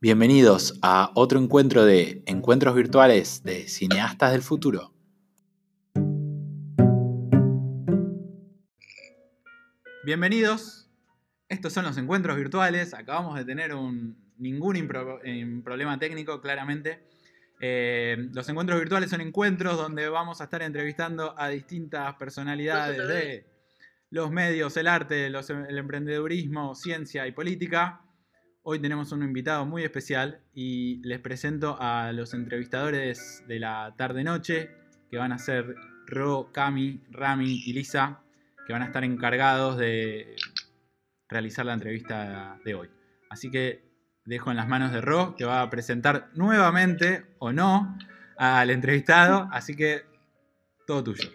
Bienvenidos a otro encuentro de encuentros virtuales de cineastas del futuro. Bienvenidos. Estos son los encuentros virtuales. Acabamos de tener un, ningún impro- eh, problema técnico, claramente. Eh, los encuentros virtuales son encuentros donde vamos a estar entrevistando a distintas personalidades de los medios, el arte, los- el emprendedurismo, ciencia y política. Hoy tenemos un invitado muy especial y les presento a los entrevistadores de la tarde-noche, que van a ser Ro, Cami, Rami y Lisa, que van a estar encargados de realizar la entrevista de hoy. Así que dejo en las manos de Ro, que va a presentar nuevamente o no al entrevistado, así que todo tuyo.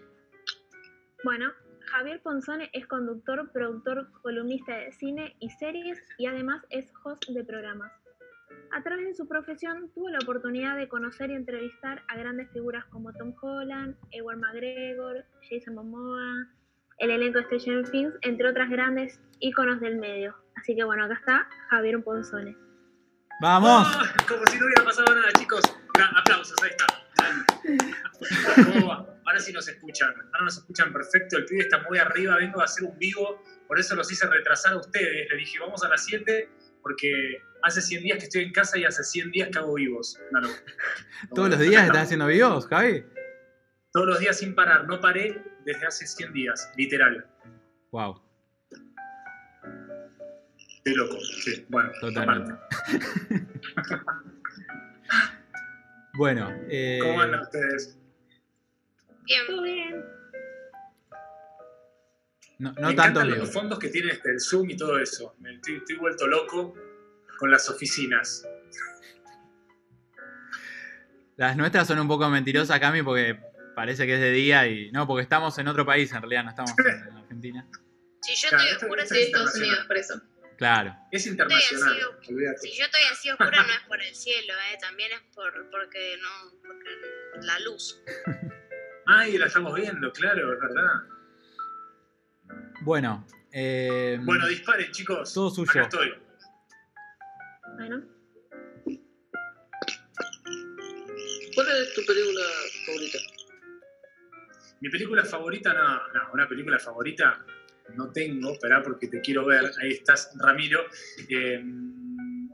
Bueno, Javier Ponzone es conductor, productor, columnista de cine y series y además es host de programas. A través de su profesión tuvo la oportunidad de conocer y entrevistar a grandes figuras como Tom Holland, Ewan McGregor, Jason Momoa, el elenco de Stranger Things, entre otras grandes íconos del medio. Así que bueno, acá está Javier Ponzone. ¡Vamos! ¡Oh! como si no hubiera pasado nada, chicos. Aplausos, ahí está. ¿Cómo va? Ahora sí nos escuchan. Ahora nos escuchan perfecto. El pibe está muy arriba. Vengo a hacer un vivo. Por eso los hice retrasar a ustedes. Le dije, vamos a las 7 porque hace 100 días que estoy en casa y hace 100 días que hago vivos. Locura. ¿Todos los días estás haciendo vivos, Javi? Todos los días sin parar. No paré desde hace 100 días, literal. Wow, De loco. Sí, bueno, totalmente. Bueno, eh, ¿Cómo andan ustedes? Bien, ¿Todo bien? no, Me no tanto encantan Leo. los fondos que tiene este, el Zoom y todo eso. Me estoy, estoy vuelto loco con las oficinas. Las nuestras son un poco mentirosas, Cami, porque parece que es de día y. No, porque estamos en otro país, en realidad, no estamos en Argentina. si yo Claro, estoy esto- oscura, soy de Estados internacional. Unidos, por eso. Claro. Es internacional. Estoy. Si yo estoy así oscura, no es por el cielo, ¿eh? también es por porque no, porque la luz. Ay, la estamos viendo, claro, es verdad. Bueno, eh, Bueno, disparen, chicos. Todo suyo. Acá estoy. Bueno, ¿Cuál es tu película favorita? Mi película favorita, no, no, una película favorita no tengo, esperá porque te quiero ver. Ahí estás, Ramiro. Eh,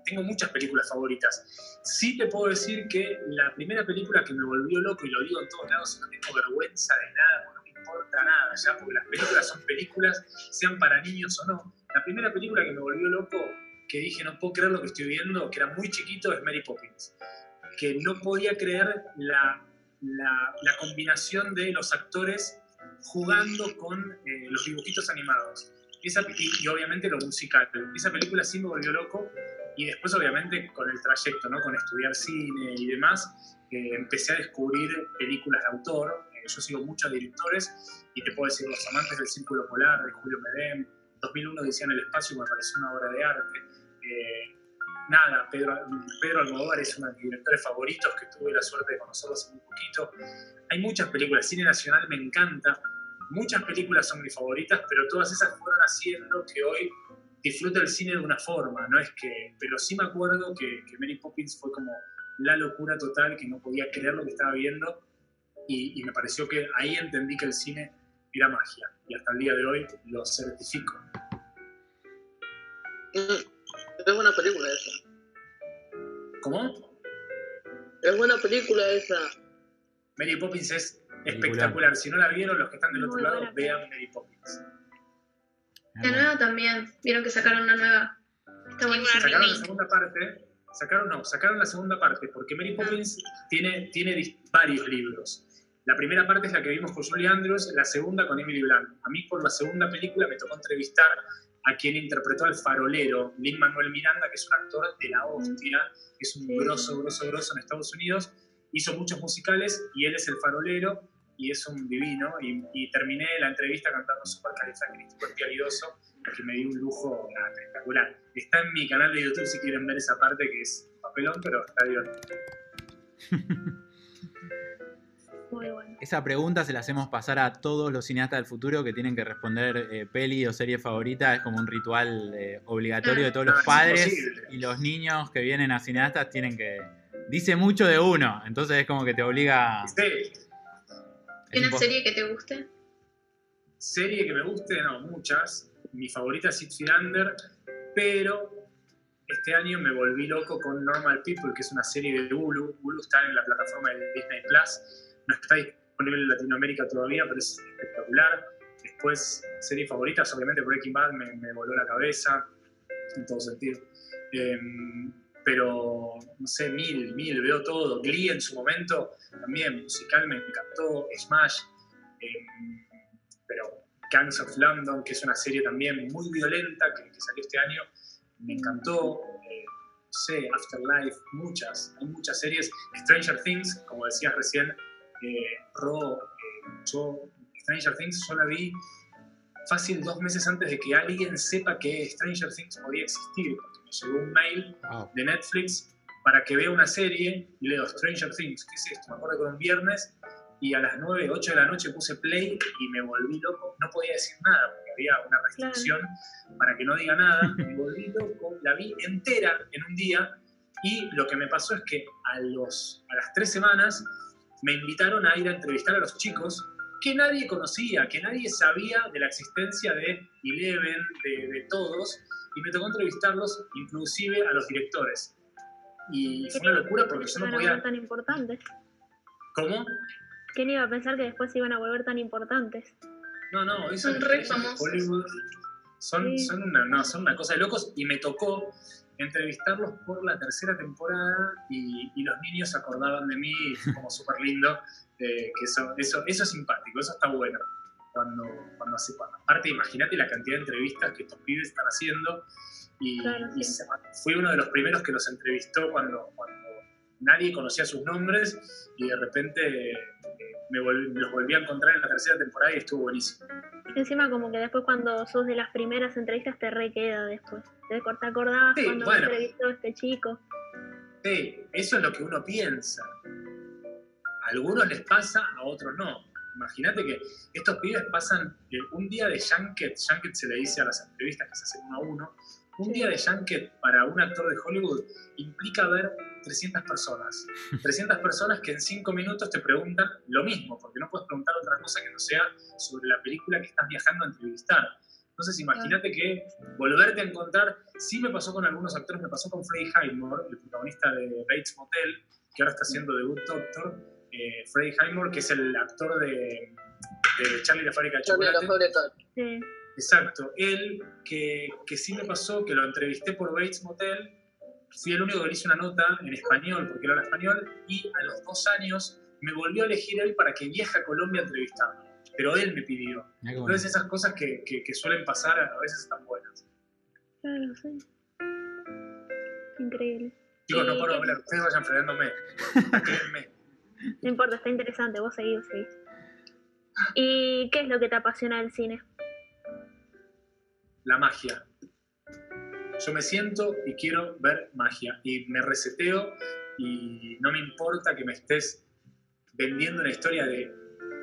tengo muchas películas favoritas. Sí te puedo decir que la primera película que me volvió loco, y lo digo en todos lados, no tengo vergüenza de nada, no me importa nada ya, porque las películas son películas, sean para niños o no. La primera película que me volvió loco, que dije no puedo creer lo que estoy viendo, que era muy chiquito, es Mary Poppins. Que no podía creer la, la, la combinación de los actores jugando con eh, los dibujitos animados. Esa, y, y obviamente lo musical. Esa película sí me volvió loco. Y después, obviamente, con el trayecto, ¿no? con estudiar cine y demás, eh, empecé a descubrir películas de autor. Eh, yo sigo muchos directores y te puedo decir Los Amantes del Círculo Polar de Julio Medem, 2001 Odisea en el Espacio, me pareció una obra de arte. Eh, nada, Pedro, Pedro Almodóvar es uno de mis directores favoritos que tuve la suerte de conocerlo hace poquito. Hay muchas películas, cine nacional me encanta, muchas películas son mis favoritas, pero todas esas fueron haciendo que hoy disfrute el cine de una forma, no es que, pero sí me acuerdo que, que Mary Poppins fue como la locura total, que no podía creer lo que estaba viendo y, y me pareció que ahí entendí que el cine era magia y hasta el día de hoy lo certifico. Mm, Es buena película esa. ¿Cómo? Es buena película esa. Mary Poppins es espectacular. Si no la vieron, los que están del otro lado, vean Mary Poppins. La nueva también. Vieron que sacaron una nueva. Está buenísima. Sacaron la segunda parte. Sacaron, no, sacaron la segunda parte, porque Mary Poppins tiene, tiene varios libros. La primera parte es la que vimos con Julie Andrews, la segunda con Emily Blunt. A mí por la segunda película me tocó entrevistar a quien interpretó al farolero, Lin Manuel Miranda, que es un actor de la hostia, que es un Sí. grosso, grosso, grosso en Estados Unidos. Hizo muchos musicales y él es el farolero y es un divino. Y, y terminé la entrevista cantando Super Pialidoso, que me dio un lujo nada, espectacular. Está en mi canal de YouTube si quieren ver esa parte que es papelón, pero está divertido. Muy bueno. Esa pregunta se la hacemos pasar a todos los cineastas del futuro que tienen que responder eh, peli o serie favorita. Es como un ritual eh, obligatorio de todos No, los es padres y los niños que vienen a cineastas tienen que... Dice mucho de uno, entonces es como que te obliga... Sí, es ¿Una impo- serie que te guste? serie que me guste, no, muchas. Mi favorita es Six Under, pero este año me volví loco con Normal People, que es una serie de Hulu. Hulu está en la plataforma de Disney Plus. No está disponible en Latinoamérica todavía, pero es espectacular. Después, series favoritas, obviamente Breaking Bad me, me voló la cabeza, en todo sentido. Em, pero, no sé, mil, mil, veo todo. Glee en su momento, también musical me encantó. Smash. em, pero Gangs of London, que es una serie también muy violenta que, que salió este año, me encantó. Eh, no sé, Afterlife, muchas, hay muchas series. Stranger Things, como decías recién, eh, Ro, eh, yo, Stranger Things, yo la vi fácil dos meses antes de que alguien sepa que Stranger Things podía existir, porque me llegó un mail Wow. de Netflix para que vea una serie y leo Stranger Things. ¿Qué es esto? Me acuerdo que era un viernes y a las 9, 8 de la noche puse play y me volví loco. No podía decir nada porque había una restricción para que no diga nada. Me volví loco, la vi entera en un día y lo que me pasó es que a, los, a las tres semanas me invitaron a ir a entrevistar a los chicos que nadie conocía, que nadie sabía de la existencia de Eleven, de, de todos, y me tocó entrevistarlos, inclusive a los directores. Y fue una locura porque yo no iban a volver podía... tan importantes. ¿Cómo? ¿Quién iba a pensar que después se iban a volver tan importantes? No, no, Son re famosos. Hollywood. Son, Sí. son, una, no, son una cosa de locos y me tocó entrevistarlos por la tercera temporada y, y los niños acordaban de mí y fue como súper lindo, eh, que eso, eso, eso es simpático, eso está bueno. Cuando, cuando hace, cuando, aparte, imagínate la cantidad de entrevistas que estos pibes están haciendo y, Claro, sí. fui uno de los primeros que los entrevistó cuando, cuando nadie conocía sus nombres y de repente eh, me volví- los volví a encontrar en la tercera temporada y estuvo buenísimo. Encima como que después cuando sos de las primeras entrevistas te re queda después. Te acordás Sí, cuando bueno. me entrevistó a este chico. Sí, eso es lo que uno piensa. A algunos les pasa, a otros no. Imagínate que estos pibes pasan eh, un día de junket, junket se le dice a las entrevistas que se hacen uno a uno, un día de junket para un actor de Hollywood implica ver 300 personas. 300 personas que en 5 minutos te preguntan lo mismo, porque no puedes preguntar otra cosa que no sea sobre la película que estás viajando a entrevistar. Entonces imagínate que volverte a encontrar, sí me pasó con algunos actores, me pasó con Freddie Highmore, el protagonista de Bates Motel, que ahora está haciendo The Good Doctor, eh, Freddie Highmore, que es el actor de, de Charlie la fábrica de Charlie la chocolate. Sí. Exacto, él que, que sí me pasó, que lo entrevisté por Bates Motel, fui el único que le hice una nota en español, porque él habla español, y a los dos años me volvió a elegir él para que viaje a Colombia a entrevistarme. Pero él me pidió. Bueno. Entonces esas cosas que, que- que suelen pasar a veces están buenas. Claro, sí. Increíble. Chicos, no paro de hablar, ustedes vayan frenándome. Créanme. No importa, está interesante, vos seguís, seguís. ¿Y qué es lo que te apasiona del cine? La magia. Yo me siento y quiero ver magia. Y me reseteo y no me importa que me estés vendiendo una historia de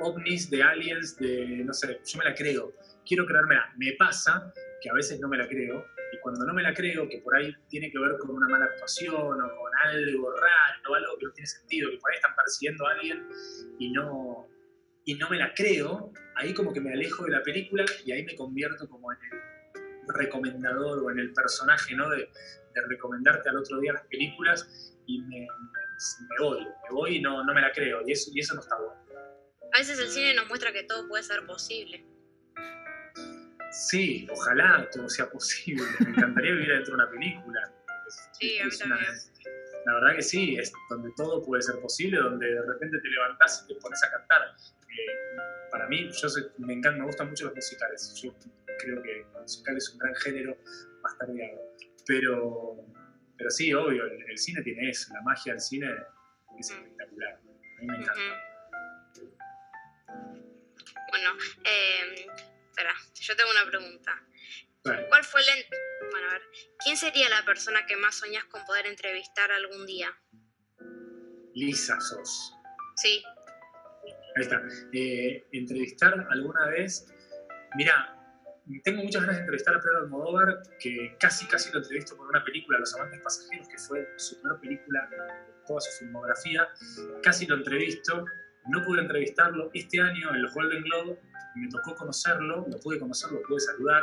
ovnis, de aliens, de no sé, yo me la creo. Quiero creérmela. Me pasa que a veces no me la creo. Y cuando no me la creo, que por ahí tiene que ver con una mala actuación o con algo raro, algo que no tiene sentido, que por ahí están persiguiendo a alguien y no, y no me la creo, ahí como que me alejo de la película y ahí me convierto como en el recomendador o en el personaje, ¿no? De, de recomendarte al otro día las películas y me, me- me voy, me voy y no, no me la creo. Y eso, y eso no está bueno. A veces el cine nos muestra que todo puede ser posible. Sí, ojalá todo sea posible. Me encantaría vivir dentro de una película. Es- Sí, a mí una- también. la verdad que sí, es donde todo puede ser posible, donde de repente te levantás y te pones a cantar. Eh, para mí, yo soy- me encanta, me gustan mucho los musicales. Yo creo que el musical es un gran género más tardeado. Pero, pero sí, obvio, el, el cine tiene eso, la magia del cine es espectacular. A mí me encanta. Bueno, eh, espera, yo tengo una pregunta. ¿Cuál fue el... en- Bueno, a ver, ¿quién sería la persona que más soñás con poder entrevistar algún día? Lisa sos. Sí, Ahí está. Eh, entrevistar alguna vez. Mira, tengo muchas ganas de entrevistar a Pedro Almodóvar, que casi, casi lo entrevisto por una película, Los Amantes Pasajeros, que fue su primera película de toda su filmografía. Casi lo entrevisto. No pude entrevistarlo este año en los Golden Globe. Me tocó conocerlo, lo pude conocer, lo pude saludar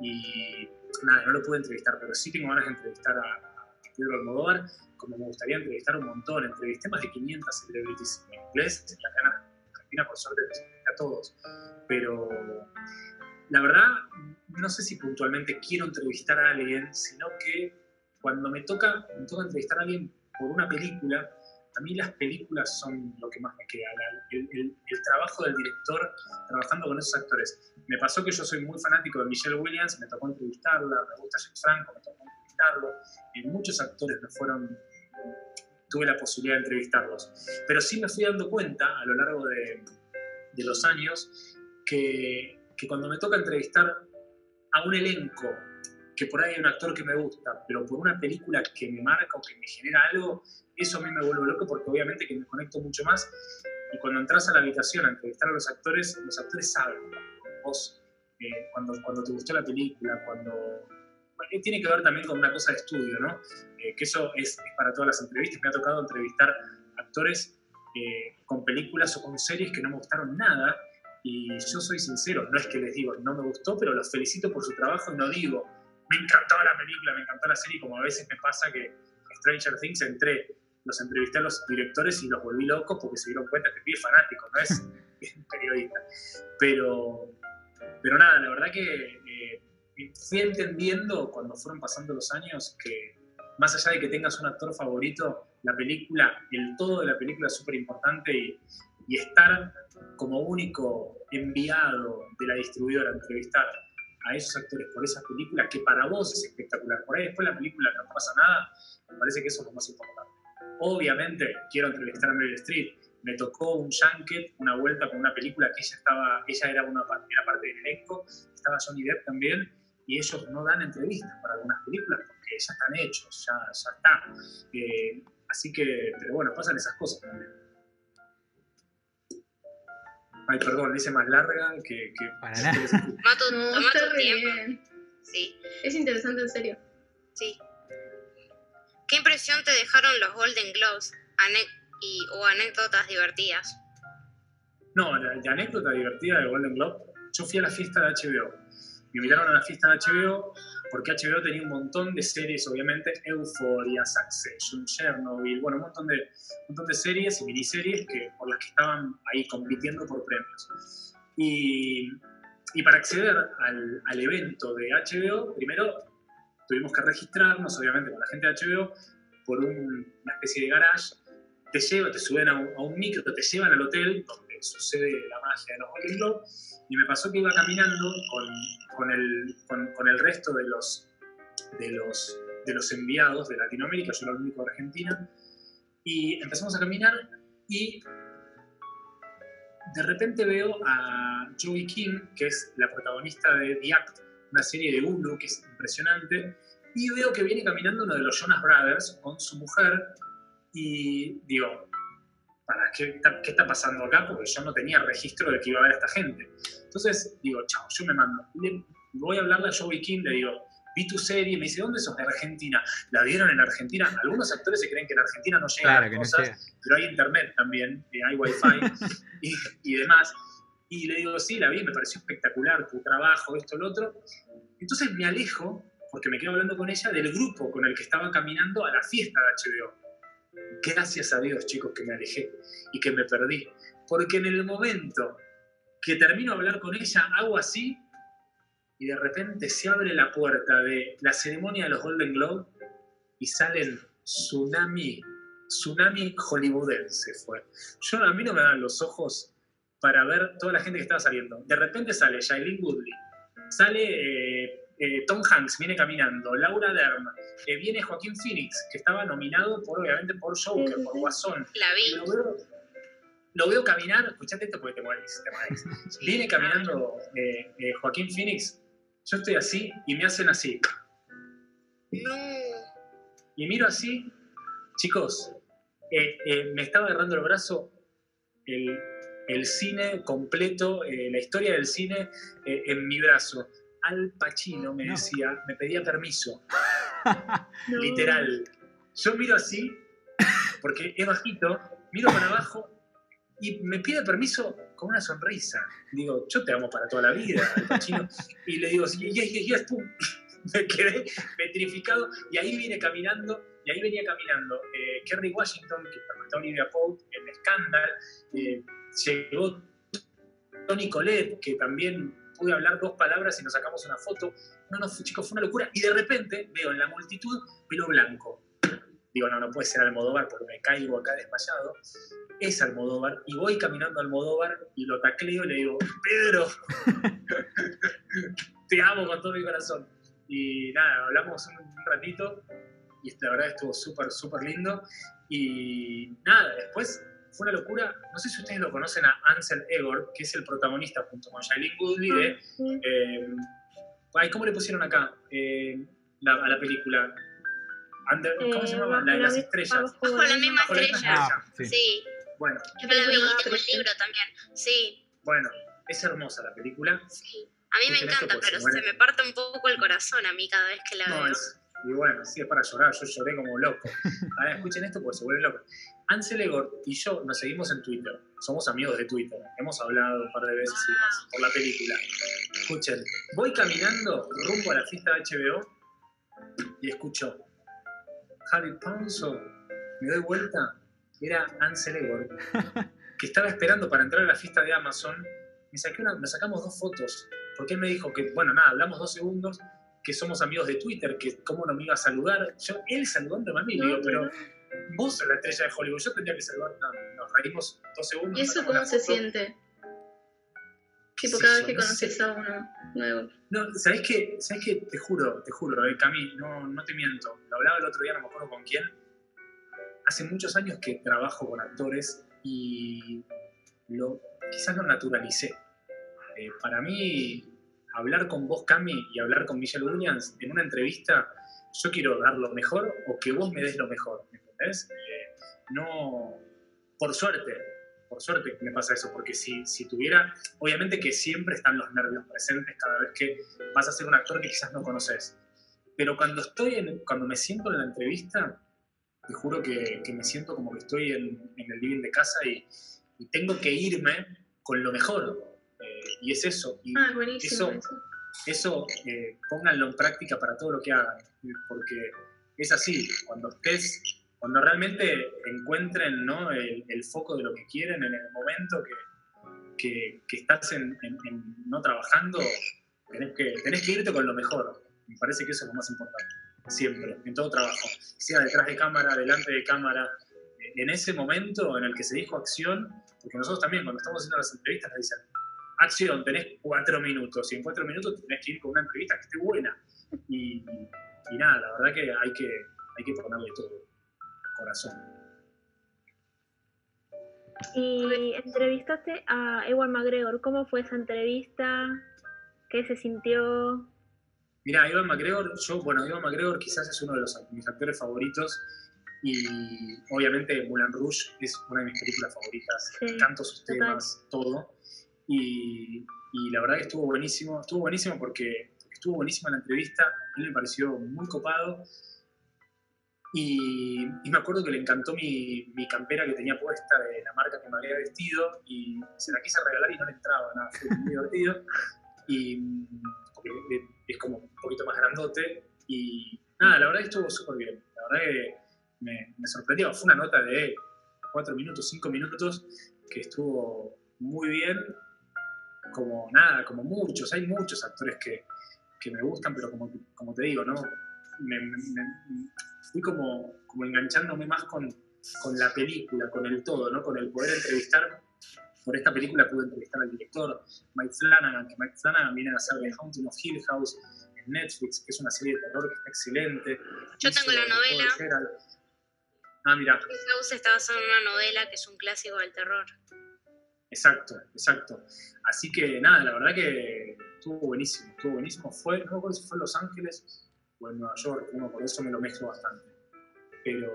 y nada, no lo pude entrevistar, pero sí tengo ganas de entrevistar a, Pedro Almodóvar, como me gustaría entrevistar un montón. Entrevisté más de 500 celebrities en inglés, en Argentina por suerte a todos. Pero la verdad, no sé si puntualmente quiero entrevistar a alguien, sino que cuando me toca, me toca entrevistar a alguien por una película, a mí las películas son lo que más me queda, el, el, trabajo del director trabajando con esos actores. Me pasó que yo soy muy fanático de Michelle Williams, me tocó entrevistarla, me gusta James Franco, me tocó entrevistarlo, y muchos actores me fueron, tuve la posibilidad de entrevistarlos. Pero sí me fui dando cuenta a lo largo de, de los años que, que cuando me toca entrevistar a un elenco que por ahí hay un actor que me gusta, pero por una película que me marca o que me genera algo, eso a mí me vuelve loco porque obviamente que me conecto mucho más. Y cuando entras a la habitación a entrevistar a los actores, los actores saben vos, eh, cuando, cuando te gustó la película, cuando... tiene que ver también con una cosa de estudio, ¿no? Eh, que eso es, para todas las entrevistas. Me ha tocado entrevistar actores eh, con películas o con series que no me gustaron nada. Y yo soy sincero, no es que les digo, no me gustó, pero los felicito por su trabajo y no digo, me encantó la película, me encantó la serie, como a veces me pasa que Stranger Things entré, los entrevisté a los directores y los volví locos porque se dieron cuenta que pie fanático, no es periodista. Pero, pero nada, la verdad que eh, fui entendiendo cuando fueron pasando los años que más allá de que tengas un actor favorito, la película, el todo de la película es súper importante y, y estar como único enviado de la distribuidora a entrevistar a esos actores por esas películas, que para vos es espectacular. Por ahí después la película no pasa nada, me parece que eso es lo más importante. Obviamente quiero entrevistar a Meryl Streep. Me tocó un junket, una vuelta con una película que ella estaba, ella era una era parte del elenco, estaba Johnny Depp también, y ellos no dan entrevistas para algunas películas porque ya están hechos, ya, ya está. Eh, así que, pero bueno, pasan esas cosas también. Ay, perdón, dice más larga que. que Para nada. Mato, No, tiempo. bien. Sí, Es interesante, en serio. sí. ¿Qué impresión te dejaron los Golden Globes ane- y, o anécdotas divertidas? No, la, la anécdota divertida de Golden Globe, yo fui a la fiesta de HBO. Me invitaron a la fiesta de HBO porque HBO tenía un montón de series, obviamente, Euphoria, Succession, Chernobyl, bueno, un montón de, un montón de series y miniseries que, por las que estaban ahí compitiendo por premios. Y, y para acceder al, al evento de HBO, primero tuvimos que registrarnos, obviamente, con la gente de HBO, por un- una especie de garage. Te llevan, te suben a un, a un micro, te llevan al hotel sucede la magia de los Golden. Y me pasó que iba caminando con, con el, con, con el resto de los, de, los, de los enviados de Latinoamérica, yo era el único de Argentina. Y empezamos a caminar y de repente veo a Joey Kim, que es la protagonista de The Act, una serie de Hulu que es impresionante, y veo que viene caminando uno de los Jonas Brothers con su mujer, y digo, ¿para qué, está- qué está pasando acá? Porque yo no tenía registro de que iba a haber esta gente. Entonces digo, chao, yo me mando. Le- voy a hablarle a Joey Kim, le digo, vi tu serie, me dice, ¿dónde sos? De Argentina. ¿La vieron en Argentina? Algunos actores se creen que en Argentina no llegan Claro, las no cosas, llega. pero hay internet también, eh, hay wifi y, y demás. Y le digo, sí, la vi, me pareció espectacular tu trabajo, esto, lo otro. Entonces me alejo, porque me quedo hablando con ella, del grupo con el que estaba caminando a la fiesta de HBO. Gracias a Dios, chicos, que me alejé y que me perdí. Porque en el momento que termino de hablar con ella, hago así y de repente se abre la puerta de la ceremonia de los Golden Globe y salen tsunami, tsunami hollywoodense fue. Yo a mí no me dan los ojos para ver toda la gente que estaba saliendo. De repente sale Shailene Woodley, sale eh, eh, Tom Hanks, viene caminando, Laura Dern, eh, viene Joaquín Phoenix, que estaba nominado por, obviamente por Joker, por. Guasón. La vi. Lo veo, lo veo caminar, escuchate esto porque te mueres, te mueres. Viene caminando eh, Joaquín Phoenix, yo estoy así y me hacen así. No. Y miro así, chicos, me estaba agarrando el brazo el, el cine completo, la historia del cine en mi brazo. Al Pacino me No. decía, me pedía permiso, No. literal. Yo miro así, porque es bajito, miro para abajo y me pide permiso con una sonrisa. Digo, yo te amo para toda la vida, Al Pacino. Y le digo, yes, yes, yes, pum. Me quedé petrificado y ahí viene caminando, y ahí venía caminando eh, Kerry Washington, que interpretó a Olivia Pope en Scandal, eh, llegó Tony Colette, que también pude hablar dos palabras y nos sacamos una foto. No, no, chicos, fue una locura. Y de repente veo en la multitud pelo blanco. Digo, no, no puede ser Almodóvar porque me caigo acá desmayado. Es Almodóvar. Y voy caminando a Almodóvar y lo tacleo y le digo, Pedro, te amo con todo mi corazón. Y nada, hablamos un, ratito y la verdad estuvo súper, súper lindo. Y nada, después fue una locura. No sé si ustedes lo conocen a Ansel Egor, que es el protagonista junto con Shailene Woodley de. Sí. eh, ay, ¿Cómo le pusieron acá eh, la- a la película? Under- ¿Cómo se Eh, llama? La de bajo las mi- estrellas. bajo la misma Bajo la misma estrella. Ah, sí. Sí, Bueno, yo la vi, tengo el libro también. Sí, bueno, es hermosa la película. sí. A mí me encanta, pero se me parte un poco el corazón a mí cada vez que la No, veo. es, y bueno, sí, es para llorar. Yo lloré como loco. Ahora escuchen esto porque se vuelve loco. Ansel Egor y yo nos seguimos en Twitter. Somos amigos de Twitter. Hemos hablado un par de veces y demás por la película. Escuchen, voy caminando rumbo a la fiesta de HBO y escucho Harry Ponzo. Me doy vuelta. Era Ansel Egor, que estaba esperando para entrar a la fiesta de Amazon. Me saqué una, nos sacamos dos fotos. Porque él me dijo que, bueno, nada, hablamos dos segundos que somos amigos de Twitter, que cómo no me iba a saludar. Yo, él saludándome a mí, No, digo, pero vos sos la estrella de Hollywood, yo tendría que saludar. No, nos reímos dos segundos. ¿Y eso cómo se siente? ¿Qué Tipo, cada vez que conoces a uno nuevo. No, ¿sabés qué? ¿Sabés qué? Te juro, te juro, eh, Cami, no, no te miento. Lo hablaba el otro día, no me acuerdo con quién. Hace muchos años que trabajo con actores y lo, quizás lo naturalicé. Eh, para mí, hablar con vos, Cami, y hablar con Michelle Williams en una entrevista, yo quiero dar lo mejor o que vos me des lo mejor, ¿me ¿entendés? Eh, no, por suerte, por suerte me pasa eso, porque si, si tuviera, obviamente que siempre están los nervios presentes cada vez que vas a ser un actor que quizás no conoces. Pero cuando estoy en, cuando me siento en la entrevista, te juro que, que me siento como que estoy en, en el living de casa y, y tengo que irme con lo mejor. Eh, y es eso. Y Ah, buenísimo. Eso- eso. eh, pónganlo en práctica para todo lo que hagan, porque es así, cuando estés, cuando realmente encuentren ¿no? el, el foco de lo que quieren en el momento que, que, que estás en, en- en no trabajando, tenés que, tenés que irte con lo mejor. Me parece que eso es lo más importante, siempre, en todo trabajo, sea detrás de cámara, delante de cámara, en ese momento en el que se dijo acción, porque nosotros también cuando estamos haciendo las entrevistas nos dicen, acción, tenés cuatro minutos, y en cuatro minutos tenés que ir con una entrevista que esté buena. Y, y nada, la verdad que hay que, hay que ponerle todo, corazón. Y entrevistaste a Ewan McGregor. ¿Cómo fue esa entrevista? ¿Qué se sintió? Mira, Ivan McGregor, yo, bueno, Ivan McGregor quizás es uno de los, mis actores favoritos y obviamente Moulin Rouge es una de mis películas favoritas. Sí, sus total. temas, todo. Y, la verdad que estuvo buenísimo, estuvo buenísimo porque estuvo buenísima la entrevista, a él me pareció muy copado. Y, me acuerdo que le encantó mi, campera que tenía puesta de la marca que me había vestido y se la quise regalar y no le entraba, nada, fue muy divertido. Y es como un poquito más grandote. Y nada, la verdad que estuvo súper bien. La verdad que me, me sorprendió. Fue una nota de 4 minutos, 5 minutos, que estuvo muy bien. Como nada, como muchos. Hay muchos actores que, que me gustan, pero como, como te digo, ¿no? Me, me- me- fui como, como enganchándome más con, con la película, con el todo, ¿no? Con el poder entrevistar. Por esta película pude entrevistar al director Mike Flanagan, que Mike Flanagan viene a hacer The Haunting of Hill House en Netflix, que es una serie de terror que está excelente. Yo tengo la novela. Ah, mira, House está basado en una novela que es un clásico del terror. Exacto, exacto. Así que nada, la verdad que estuvo buenísimo, estuvo buenísimo. Fue, no me acuerdo si fue en Los Ángeles o en Nueva York, uno, por eso me lo mezclo bastante. Pero,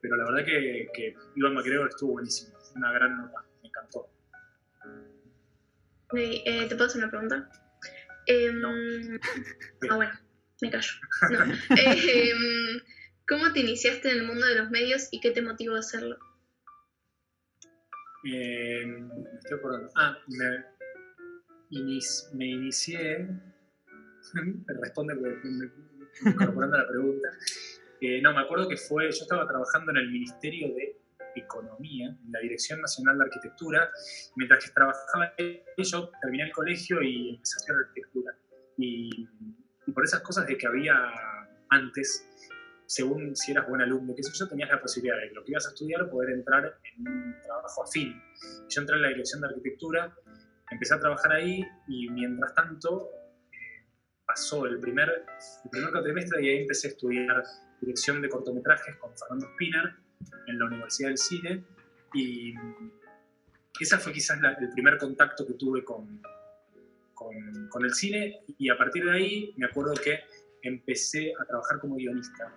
pero la verdad que, que Ivan McGregor estuvo buenísimo, una gran nota, me encantó. Eh, ¿Te puedo hacer una pregunta? Em, No. Ah, bueno, me callo. No. Em, ¿Cómo te iniciaste en el mundo de los medios y qué te motivó a hacerlo? Me estoy acordando. Ah, me, me inicié. Responde incorporando la pregunta. Eh, no, me acuerdo que fue. Yo estaba trabajando en el Ministerio de Economía, en la Dirección Nacional de Arquitectura. Mientras que trabajaba yo terminé el colegio y empecé a estudiar arquitectura. Y por esas cosas de que había antes, según si eras buen alumno, qué sé yo, tenías la posibilidad de lo que ibas a estudiar poder entrar en un trabajo afín. Yo entré en la dirección de arquitectura, empecé a trabajar ahí y mientras tanto eh, pasó el primer, el primer cuatrimestre y ahí empecé a estudiar dirección de cortometrajes con Fernando Spinner en la Universidad del Cine. Y esa fue quizás la- el primer contacto que tuve con, con, con el cine. Y a partir de ahí me acuerdo que empecé a trabajar como guionista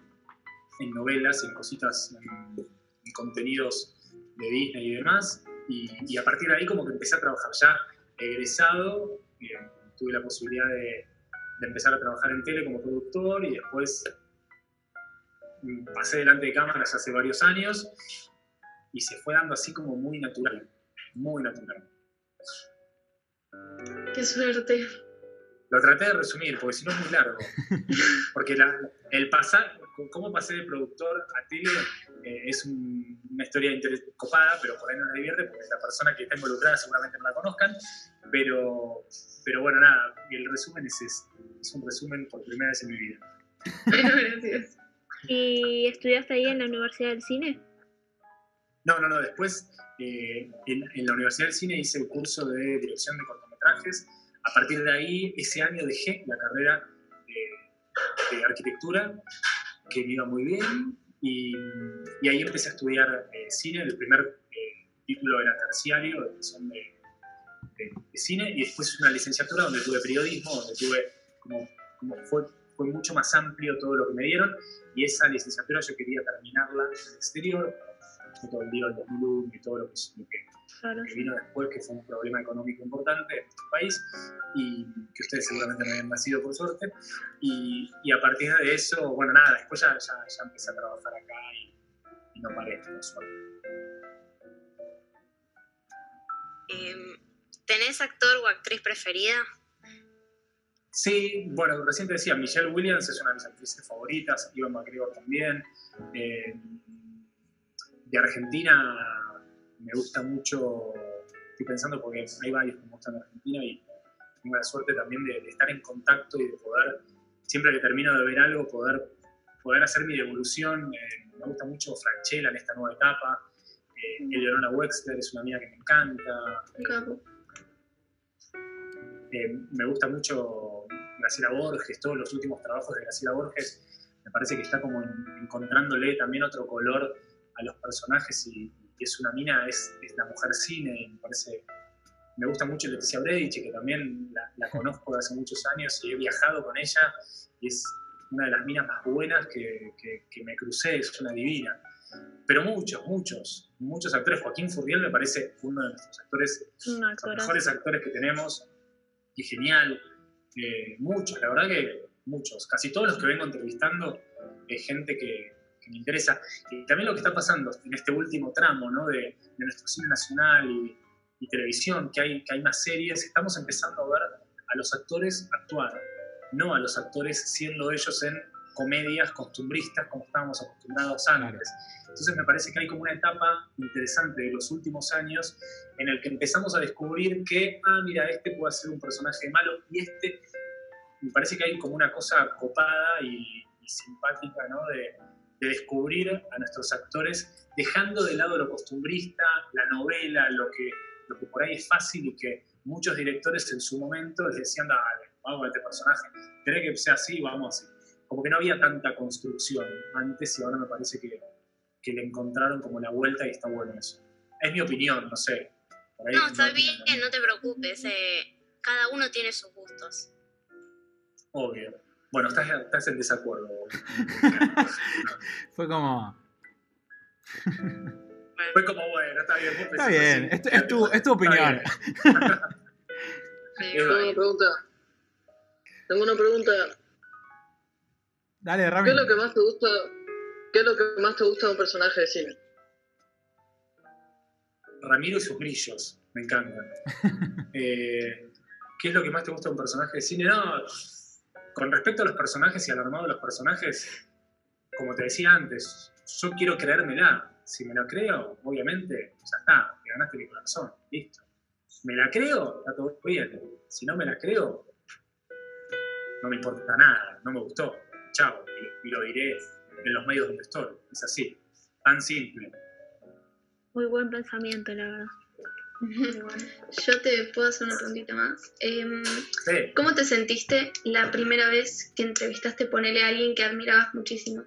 en novelas, en cositas, en, en contenidos de Disney y demás. Y, a partir de ahí como que empecé a trabajar ya egresado, eh, tuve la posibilidad de, de empezar a trabajar en tele como productor y después mm, pasé delante de cámaras hace varios años y se fue dando así como muy natural, muy natural. Qué suerte. Lo traté de resumir, porque si no es muy largo. Porque la- el pasar, cómo pasé de productor a tele eh, es un- una historia copada, pero por ahí no les divierte, porque la persona que está involucrada seguramente no la conozcan. Pero, pero bueno, nada, el resumen es ese. Es un resumen por primera vez en mi vida. Bueno, gracias. ¿Y estudiaste ahí en la Universidad del Cine? No, no, no. Después, eh, en, en la Universidad del Cine hice el curso de dirección de cortometrajes. A partir de ahí, ese año dejé la carrera de, de arquitectura, que me iba muy bien. Y, y ahí empecé a estudiar eh, cine. El primer eh, título era terciario, de de- de cine. Y después una licenciatura donde tuve periodismo, donde tuve como, como fue, fue mucho más amplio todo lo que me dieron. Y esa licenciatura yo quería terminarla en el exterior, fue todo el lío del 2001 y todo lo que, lo que- Claro. que vino después, que fue un problema económico importante en nuestro país, y que ustedes seguramente no habían nacido por suerte. Y, y a partir de eso, bueno, nada, después ya, ya, ya empecé a trabajar acá y, y no paré, por suerte. Em, ¿Tenés actor o actriz preferida? Sí, bueno, recién te decía, Michelle Williams es una de mis actrices favoritas, Ivan McGregor también. Eh, de Argentina me gusta mucho, estoy pensando porque hay varios que me gustan de Argentina y tengo la suerte también de, de estar en contacto y de poder, siempre que termino de ver algo, poder, poder hacer mi devolución. Eh, me gusta mucho Franchella en esta nueva etapa. Eh, Eleonora Wexler es una amiga que me encanta. Capo. Eh, me gusta mucho Graciela Borges, todos los últimos trabajos de Graciela Borges. Me parece que está como en- encontrándole también otro color a los personajes y, y es una mina, es, es la mujer cine. y me parece. Me gusta mucho Leticia Bredici, que también la, la conozco de hace muchos años y he viajado con ella y es una de las minas más buenas que, que- que me crucé, es una divina. Pero muchos, muchos, muchos actores. Joaquín Furriel me parece uno de nuestros actores los mejores actores que tenemos y genial. Eh, muchos, la verdad que muchos. Casi todos los que vengo entrevistando es gente que, que me interesa. Y también lo que está pasando en este último tramo ¿no? de, de nuestro cine nacional y, y televisión, que hay, que hay más series, estamos empezando a ver a los actores actuar, no a los actores siendo ellos en comedias costumbristas como estábamos acostumbrados antes. Entonces me parece que hay como una etapa interesante de los últimos años en el que empezamos a descubrir que, ah, mira, este puede ser un personaje malo y este, me parece que hay como una cosa copada y, y simpática, ¿no? De, de descubrir a nuestros actores dejando de lado lo costumbrista, la novela, lo que, lo que por ahí es fácil y que muchos directores en su momento les decían, dale, vamos a este personaje, ¿querés que sea así? Vamos así. Como que no había tanta construcción antes y ahora me parece que, que le encontraron como la vuelta y está bueno eso. Es mi opinión, no sé. Por ahí No, está no bien, no te preocupes. eh, cada uno tiene sus gustos. Obvio. Bueno, estás, estás en desacuerdo. Fue como. Fue como, bueno, está bien. vos Está bien, es, es tu, es tu Está opinión. Sí. Tengo una pregunta. Tengo una pregunta. Dale, ¿Qué Rami. es lo que más te gusta? ¿Qué es lo que más te gusta de un personaje de cine? Ramiro y sus brillos, me encantan. Eh, ¿Qué es lo que más te gusta de un personaje de cine? No, con respecto a los personajes y al armado de los personajes, como te decía antes, yo quiero creérmela. Si me la creo, obviamente, ya está, me ganaste mi corazón, listo. ¿Me la creo? Está todo bien. Si no me la creo, no me importa nada, no me gustó. Chao, y, lo- y lo diré en los medios donde estoy. Es así, tan simple. Muy buen pensamiento, la verdad. Yo te puedo hacer una preguntita más. Em, Sí. ¿Cómo te sentiste la primera vez que entrevistaste, ponele a alguien que admirabas muchísimo?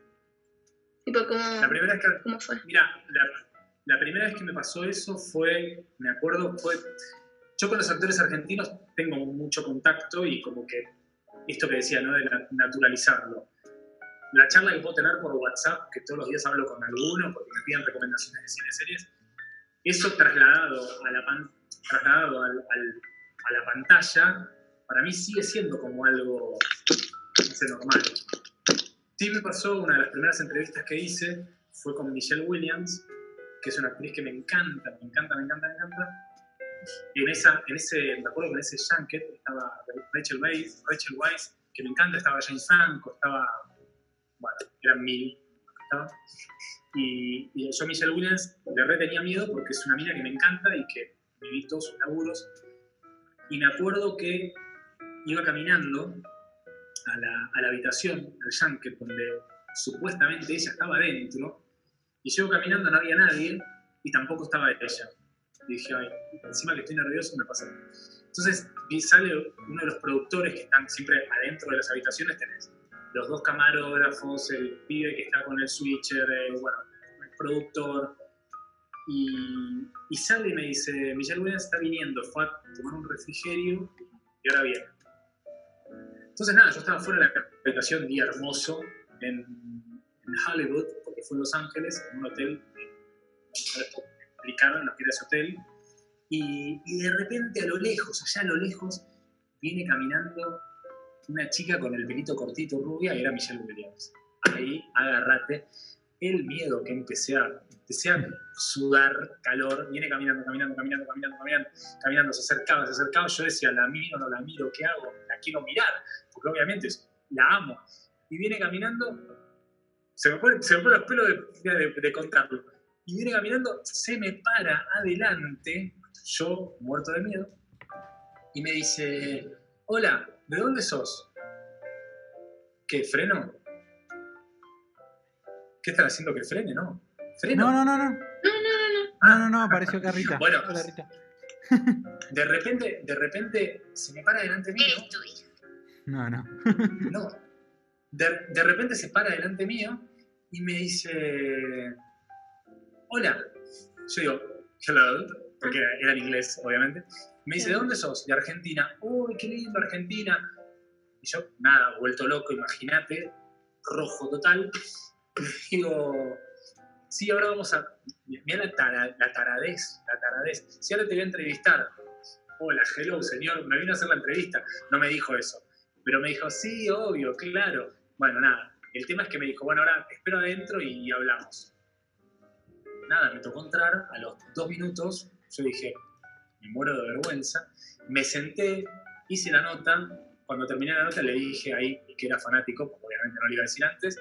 Tipo, ¿cómo, La primera vez que cómo fue? Mira, la, la primera vez que me pasó eso fue, me acuerdo, fue. Yo con los actores argentinos tengo mucho contacto y como que esto que decía, ¿no? De la- naturalizarlo. La charla que puedo tener por WhatsApp, que todos los días hablo con alguno porque me piden recomendaciones de cine series, eso trasladado a la, pan- trasladado al- al- a la pantalla, para mí sigue siendo como algo no sé, normal. Sí me pasó, una de las primeras entrevistas que hice fue con Michelle Williams, que es una actriz que me encanta, me encanta, me encanta, me encanta. Y en, esa, en ese, me acuerdo que en ese junket estaba Rachel Weisz, Rachel Weisz, que me encanta, estaba James Franco, estaba, bueno, eran mil, estaba. Y, y yo Michelle Williams de re tenía miedo porque es una mina que me encanta y que viví todos sus laburos. Y me acuerdo que iba caminando a la, a la habitación, al junket, donde supuestamente ella estaba adentro, y llego caminando, no había nadie, y tampoco estaba ella. Y dije, ay, encima que estoy nervioso me pasa. Entonces sale uno de los productores que están siempre adentro de las habitaciones, tenés los dos camarógrafos, el pibe que está con el switcher, eh, bueno, el productor, y, y sale y me dice, Michelle Williams está viniendo, fue a tomar un refrigerio y ahora viene. Entonces nada, yo estaba fuera de la habitación, día hermoso, en, en Hollywood, porque fue en Los Ángeles, en un hotel, eh, no les puedo explicar lo que era ese hotel, y, y de repente a lo lejos, allá a lo lejos, viene caminando una chica con el pelito cortito rubia, era Michelle Williams. Ahí, agárrate, el miedo que empecé a, empecé sudar calor, viene caminando, caminando, caminando, caminando, caminando, caminando, se acercaba, se acercaba, yo decía, la miro, no la miro, ¿qué hago? La quiero mirar, porque obviamente la amo. Y viene caminando, se me ponen ponen los pelos de, de- de contarlo, y viene caminando, se me para adelante, yo muerto de miedo, y me dice, hola, ¿de dónde sos? ¿Qué, freno? ¿Qué están haciendo que frene, no? ¿Freno? No, no, no, no. No, no, no, no. No, no, no, apareció acá Rita. Bueno. Hola, Rita. De repente, de repente, se me para delante mío. Eres tu hija. No, no. No. De, de repente se para delante mío y me dice, hola. Yo digo, hello, porque era, era en inglés, obviamente. Me dice, ¿de dónde sos? De Argentina. Uy, qué lindo Argentina. Y yo, nada, vuelto loco, imagínate, rojo total. Y digo, sí, ahora vamos a... Mira la, tara- la taradez, la taradez. Si ahora te voy a entrevistar. Hola, hello, señor, me vino a hacer la entrevista. No me dijo eso. Pero me dijo, sí, obvio, claro. Bueno, nada. El tema es que me dijo, bueno, ahora te espero adentro y hablamos. Nada, me tocó entrar a los dos minutos. Yo dije, me muero de vergüenza. Me senté, hice la nota. Cuando terminé la nota le dije ahí que era fanático, porque obviamente no lo iba a decir antes.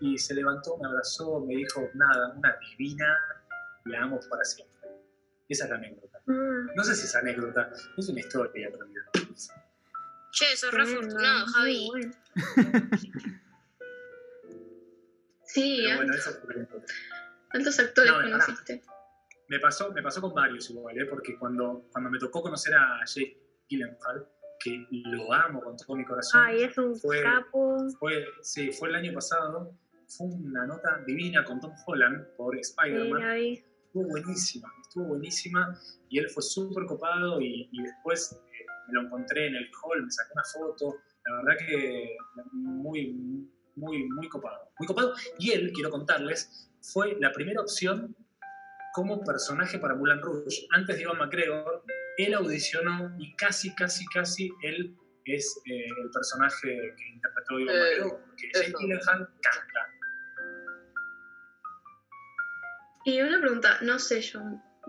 Y se levantó, me abrazó, me dijo, nada, una divina, la amo para siempre. Esa es la anécdota. Mm, No sé si es anécdota, es una historia en realidad. Che, sos re afortunado, Javi. bueno. Sí, Pero bueno, altos, eso fue altos actores No, conociste. Me pasó, me pasó con varios igual, ¿eh? porque cuando, cuando me tocó conocer a Jake Gyllenhaal, que lo amo con todo mi corazón, Ay, es un Fue- capo. fue, sí, fue el año pasado, fue una nota divina con Tom Holland por Sí, Spider-Man, vi. estuvo buenísima, estuvo buenísima, y él fue súper copado, y, y después eh, me lo encontré en el hall, me sacó una foto, la verdad que muy, muy, muy copado, muy copado, y él, quiero contarles, fue la primera opción como personaje para Mulan Rouge. Antes de Ivan McGregor, él audicionó y casi, casi, casi él es eh, el personaje que interpretó Ivan Eh, McGregor, porque Jake. Gyllenhaal canta. Y una pregunta, no sé yo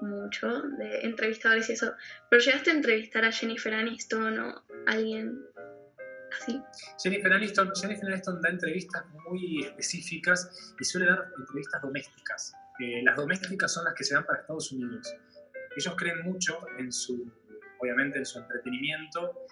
mucho de entrevistadores y eso, pero llegaste a entrevistar a Jennifer Aniston o alguien así. Jennifer Aniston, Jennifer Aniston da entrevistas muy específicas y suele dar entrevistas domésticas. Eh, las domésticas son las que se dan para Estados Unidos. Ellos creen mucho en su, obviamente, en su entretenimiento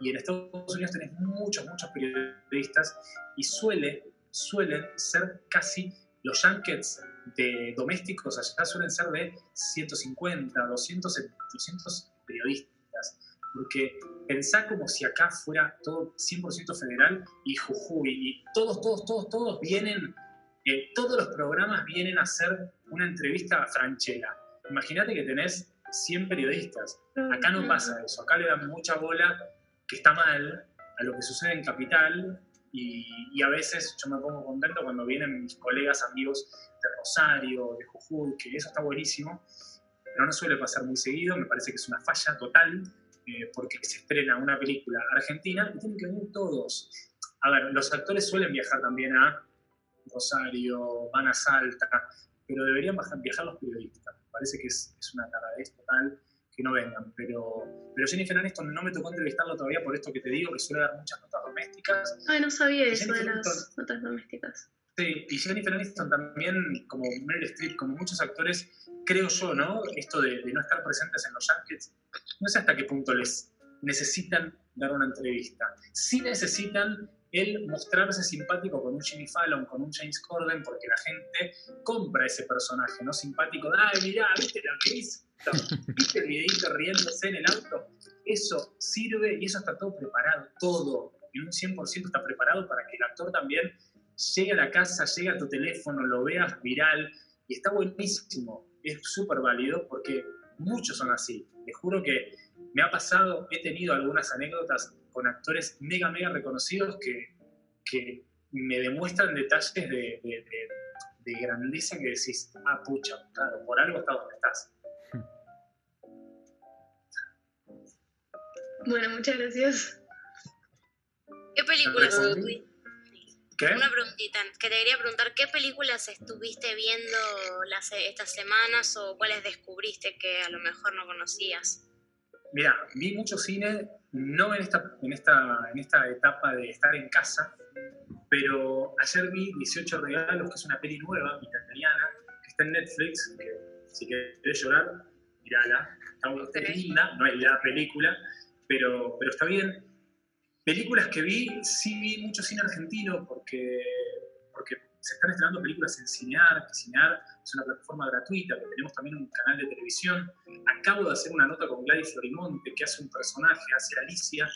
y en Estados Unidos tenés muchos, muchos periodistas y suele, suelen ser casi los junkets de domésticos allá suelen ser de 150, 200, 200 periodistas. Porque pensá como si acá fuera todo 100% federal y Jujuy, y todos, todos, todos, todos vienen, eh, todos los programas vienen a hacer una entrevista a Franchella. Imagínate que tenés 100 periodistas. Acá no pasa eso, acá le dan mucha bola que está mal a lo que sucede en Capital y, a veces yo me pongo contento cuando vienen mis colegas, amigos de Rosario, de Jujuy, que eso está buenísimo, pero no suele pasar muy seguido, me parece que es una falla total eh, porque se estrena una película argentina y tienen que venir todos. A ver, los actores suelen viajar también a Rosario, van a Salta, pero deberían viajar los periodistas. Parece que es, es una taradez total que no vengan. Pero, pero Jennifer Aniston no me tocó entrevistarlo todavía por esto que te digo, que suele dar muchas notas domésticas. Ay, no sabía eso de Jennifer las Aniston. notas domésticas. Sí, y Jennifer Aniston también, como Meryl Streep, como muchos actores, creo yo, ¿no? Esto de, de no estar presentes en los junkets, no sé hasta qué punto les necesitan dar una entrevista. Sí necesitan el mostrarse simpático con un Jimmy Fallon, con un James Corden, porque la gente compra ese personaje, ¿no? Simpático, ay, mirá, ¿viste lo que hizo? ¿Viste el videito riéndose en el auto? Eso sirve y eso está todo preparado, todo. En un 100% está preparado para que el actor también llegue a la casa, llegue a tu teléfono, lo veas viral y está buenísimo. Es súper válido porque muchos son así. Te juro que me ha pasado, he tenido algunas anécdotas con actores mega, mega reconocidos que, que me demuestran detalles de, de- de- de grandeza que decís, ah, pucha, claro, por algo estás donde estás. Bueno, muchas gracias. ¿Qué películas estuviste? ¿Qué? Una preguntita, que te quería preguntar, ¿qué películas estuviste viendo las, estas semanas o cuáles descubriste que a lo mejor no conocías? Mira, vi mucho cine, no en esta, en, esta, en esta etapa de estar en casa, pero ayer vi 18 regalos, que es una peli nueva, italiana, que está en Netflix, que si querés llorar, mirala. Está, Ok. linda, no es la película, pero, pero está bien. Películas que vi, sí vi mucho cine argentino, porque, porque se están estrenando películas en Cinear, que Cinear es una plataforma gratuita, que tenemos también un canal de televisión. Acabo de hacer una nota con Gladys Florimonte, que hace un personaje, hace Alicia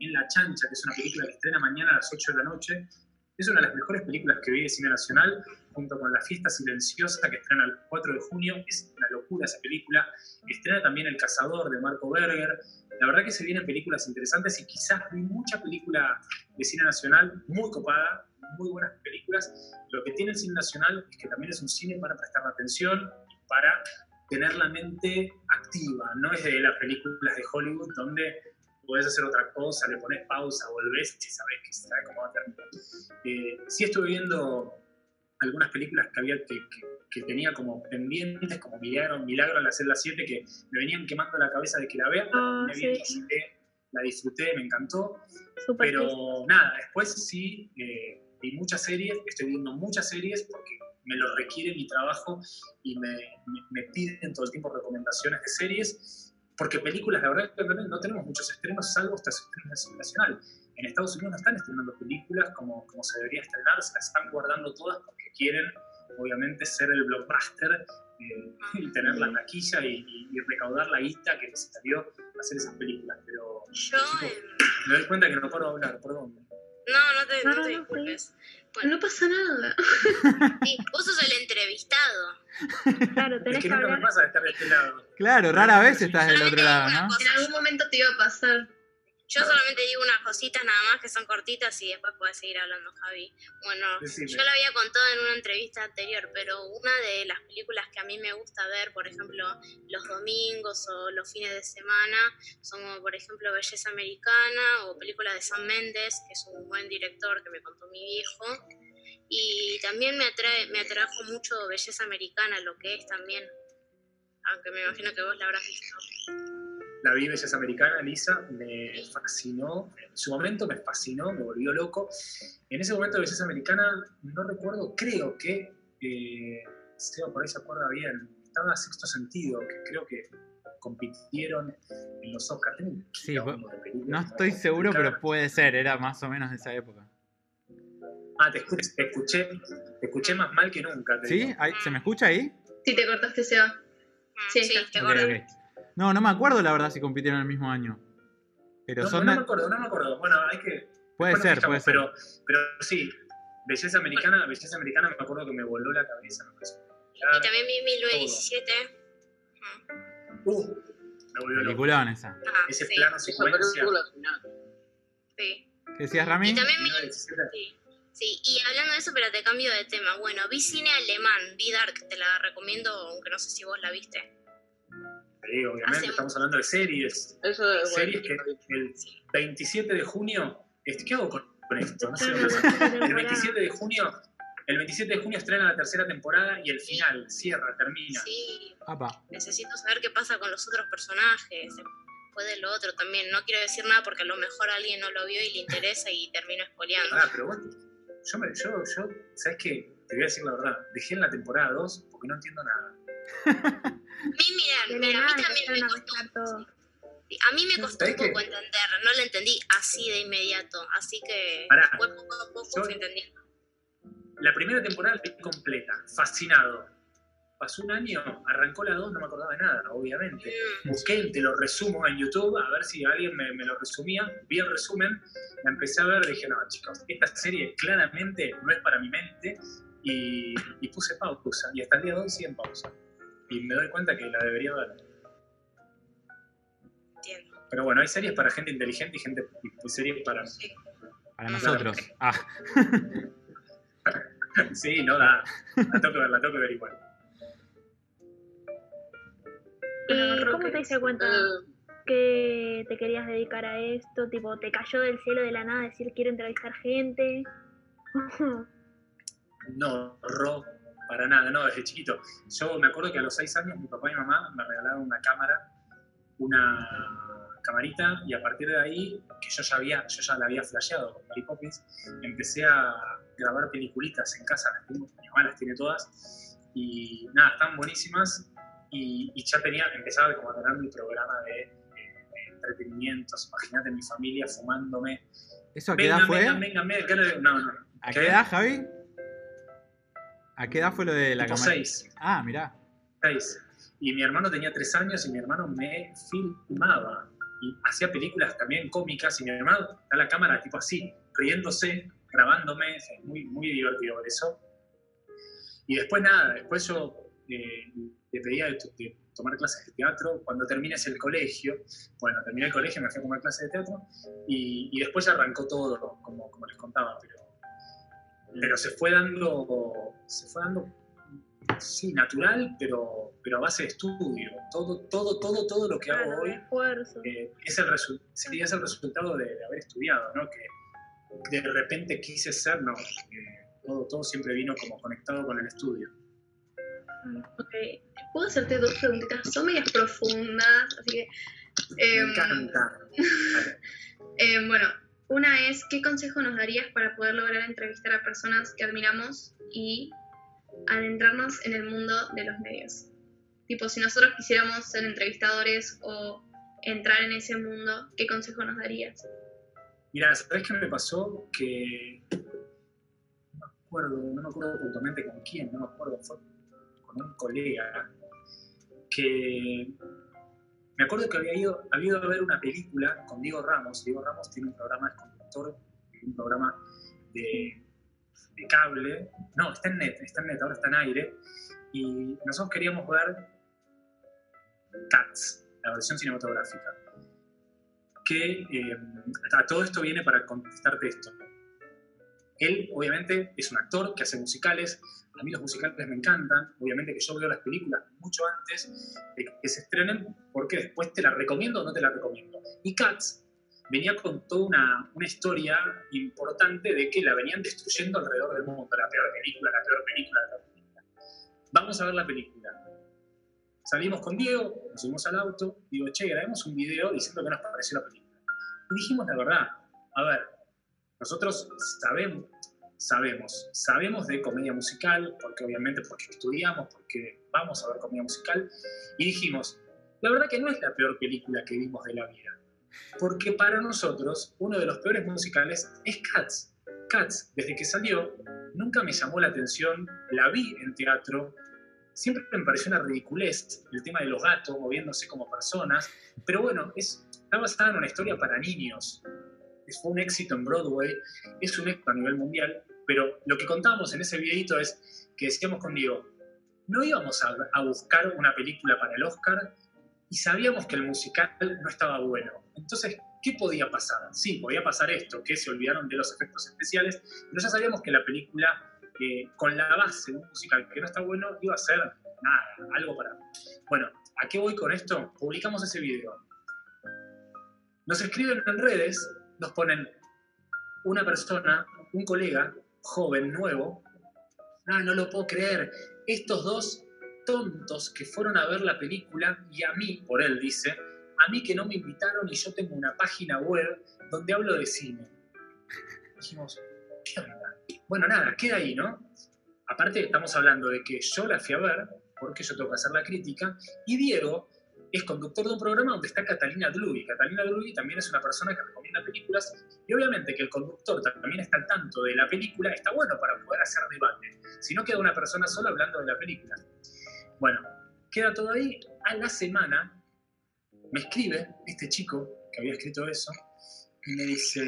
en La Chancha, que es una película que estrena mañana a las 8 de la noche. Es una de las mejores películas que vi de cine nacional, junto con La Fiesta Silenciosa, que estrena el 4 de junio. Es una locura esa película. Estrena también El Cazador, de Marco Berger. La verdad que se vienen películas interesantes y quizás vi mucha película de cine nacional muy copada, muy buenas películas. Lo que tiene el cine nacional es que también es un cine para prestar atención y para tener la mente activa. No es de las películas de Hollywood donde podés hacer otra cosa, le pones pausa, volvés y sabés que sabés cómo va a terminar. Eh, sí estuve viendo algunas películas que, había, que, que- que tenía como pendientes, como Milagro, Milagro en la celda 7, que me venían quemando la cabeza de que la vea. La, terminé sí. la disfruté, me encantó. Triste. Pero nada, después sí eh, vi muchas series, estoy viendo muchas series porque me lo requiere mi trabajo y me, me- me piden todo el tiempo recomendaciones de series, porque películas, la verdad, que no tenemos muchos estrenos, salvo estos estrenos nacional. En Estados Unidos no están estrenando películas como, como se debería estrenar, se las están guardando todas porque quieren, obviamente, ser el blockbuster eh, y tener la taquilla y, y- y recaudar la guita que necesitaría hacer esas películas. Pero Yo, me doy cuenta que no paro de hablar, perdón. No, no te, no No, te no, disculpes. No pasa nada. Sí, vos sos el entrevistado. Claro, Es tenés que que nunca me hablar. pasa de estar de este lado. Claro, rara vez estás del otro lado, ¿no? En algún momento te iba a pasar. Yo solamente digo unas cositas nada más que son cortitas y después puedes seguir hablando, Javi. Bueno, Decime. yo lo había contado en una entrevista anterior, pero una de las películas que a mí me gusta ver, por ejemplo, los domingos o los fines de semana, son por ejemplo, Belleza Americana o películas de Sam Mendes, que es un buen director que me contó mi viejo. Y también me, atrae, me atrajo mucho Belleza Americana, lo que es también, aunque me imagino que vos la habrás visto. La vi Belleza Americana, Lisa, me fascinó. En su momento me fascinó, me volvió loco. En ese momento de Belleza Americana, no recuerdo, creo que, eh, Seba por ahí se acuerda bien, estaba Sexto Sentido, que creo que compitieron en los Oscars. Sí, No estoy seguro, Americana. pero puede ser, era más o menos de esa época. Ah, te escuché, te escuché, te escuché más mal que nunca. te ¿Sí? digo. Ahí- ¿Se me escucha ahí? Si te cortaste, Seba. Sí, sí, está. te ok. No, no me acuerdo la verdad si compitieron el mismo año. Pero No, son no me acuerdo, no me acuerdo. Bueno, hay que. Puede ser, puede ser. Pero, pero sí, Belleza Americana, Belleza Americana me acuerdo que me voló la cabeza. Me pareció Y también vi 1917. Uh, me volvió loco. Peliculón esa. Ah, Ese sí, plano secuencia. sí. ¿Qué decías, Rami? Y también vi, 1917. sí, sí, y hablando de eso, pero te cambio de tema. Bueno, vi cine alemán, vi Dark, te la recomiendo, aunque no sé si vos la viste. Sí, obviamente, estamos hablando de series. Esa es Series que el 27 de junio. este, ¿Qué hago con, esto? No sé El temporada. 27 de junio. El 27 de junio estrena la tercera temporada y el final, cierra, termina. Sí, Apa. necesito saber qué pasa con los otros personajes. Después de lo otro también. No quiero decir nada porque a lo mejor alguien no lo vio y le interesa y termino spoileando. Ah, pero vos, yo, me, yo, yo, ¿sabes qué? Te voy a decir la verdad. Dejé en la temporada 2 porque no entiendo nada. A mí, mira, De la mira, a nada mí también me costó. mezclar todo. sí, A mí me costó un poco entender, no lo entendí así de inmediato, así que Pará. fue poco a poco fui entendiendo. La primera temporada la vi completa, fascinado. Pasó un año, arrancó la 2, no me acordaba de nada, obviamente. Mm, Busqué, te lo resumo en YouTube, a ver si alguien me, me lo resumía. Vi el resumen, la empecé a ver, dije, no, chicos, esta serie claramente no es para mi mente. Y, y puse pausa, y hasta el día de hoy sigue en pausa. Y me doy cuenta que la debería ver. entiendo. Pero bueno, hay series para gente inteligente y gente y series para... Sí. Para nosotros. Ah, Sí, no da. La tengo que ver, la tengo que ver igual. ¿Y cómo Roque, te diste cuenta Eh, que te querías dedicar a esto? Tipo, ¿te cayó del cielo de la nada decir quiero entrevistar gente? No, ro, para nada, no, desde chiquito. Yo me acuerdo que a los seis años mi papá y mi mamá me regalaron una cámara, una camarita, y a partir de ahí, que yo ya había, yo ya la había flasheado con Mary Poppins, empecé a grabar peliculitas en casa, las tengo, mi mamá las tiene todas, y nada, están buenísimas, y, y ya tenía, empezaba como a tener mi programa de, eh, de entretenimientos, imagínate mi familia fumándome. ¿eso a qué edad fue? vengan, vengan, vengan, que no, no, no, ¿A qué edad, Javi? ¿A qué edad fue lo de la cámara? seis. Ah, mirá. seis. Y mi hermano tenía tres años y mi hermano me filmaba. Y hacía películas también cómicas y mi hermano está la cámara tipo así, riéndose, grabándome. Es muy, muy divertido ver eso. Y después nada, después yo eh, le pedía de, de tomar clases de teatro. Cuando termines el colegio, bueno, terminé el colegio, me fui a tomar clases de teatro y, y después ya arrancó todo, como, como les contaba, pero, pero se fue dando, se fue dando sí, natural, pero, pero a base de estudio. Todo, todo, todo, todo lo que hago Claro, hoy eh, es, el resu- sí, es el resultado de, de haber estudiado, ¿no? Que de repente quise ser, no. eh, todo, todo siempre vino como conectado con el estudio. Ok, puedo hacerte dos preguntitas, son medias profundas, así que... Me em, encanta. Vale. em, bueno, una es, ¿qué consejo nos darías para poder lograr entrevistar a personas que admiramos y adentrarnos en el mundo de los medios? Tipo, si nosotros quisiéramos ser entrevistadores o entrar en ese mundo, ¿qué consejo nos darías? Mira, ¿sabes qué me pasó? Que no me acuerdo, no me acuerdo puntualmente con quién, no me acuerdo, fue con un colega que me acuerdo que había ido, había ido a ver una película con Diego Ramos. Diego Ramos tiene un programa, es conductor, un programa de, cable. No, está en net, está en net, ahora está en aire. Y nosotros queríamos ver Cats, la versión cinematográfica que eh, a todo esto viene para contestarte esto. Él, obviamente, es un actor que hace musicales. A mí los musicales me encantan. Obviamente que yo veo las películas mucho antes de que se estrenen, porque después te la recomiendo o no te la recomiendo. Y Cats venía con toda una, una historia importante de que la venían destruyendo alrededor del mundo. La peor película, la peor película, la peor película. Vamos a ver la película. Salimos con Diego, nos subimos al auto, digo, che, grabemos un video diciendo que nos pareció la película. Y dijimos la verdad, a ver, nosotros sabemos, sabemos, sabemos de comedia musical, porque obviamente porque estudiamos, porque vamos a ver comedia musical, y dijimos, la verdad que no es la peor película que vimos de la vida, porque para nosotros uno de los peores musicales es Cats. Cats, desde que salió, nunca me llamó la atención, la vi en teatro, siempre me pareció una ridiculez el tema de los gatos moviéndose como personas, pero bueno, es, está basada en una historia para niños, fue un éxito en Broadway, es un éxito a nivel mundial, pero lo que contábamos en ese videito es que decíamos con Diego, no íbamos a, buscar una película para el Oscar y sabíamos que el musical no estaba bueno. Entonces, ¿qué podía pasar? Sí, podía pasar esto, que se olvidaron de los efectos especiales, pero ya sabíamos que la película, eh, con la base de un musical que no está bueno, iba a ser nada, algo para... Bueno, ¿a qué voy con esto? Publicamos ese video. Nos escriben en redes nos ponen una persona, un colega, joven, nuevo. Ah, no lo puedo creer. Estos dos tontos que fueron a ver la película y a mí, por él dice, a mí que no me invitaron y yo tengo una página web donde hablo de cine. Dijimos, ¿qué onda? Bueno, nada, queda ahí, ¿no? Aparte, estamos hablando de que yo la fui a ver, porque yo tengo que hacer la crítica, y Diego es conductor de un programa donde está Catalina Dlugi. Catalina Dlugi también es una persona que recomienda películas y obviamente que el conductor también está al tanto de la película, está bueno para poder hacer debate. Si no queda una persona sola hablando de la película. Bueno, queda todo ahí. A la semana me escribe este chico que había escrito eso y me dice,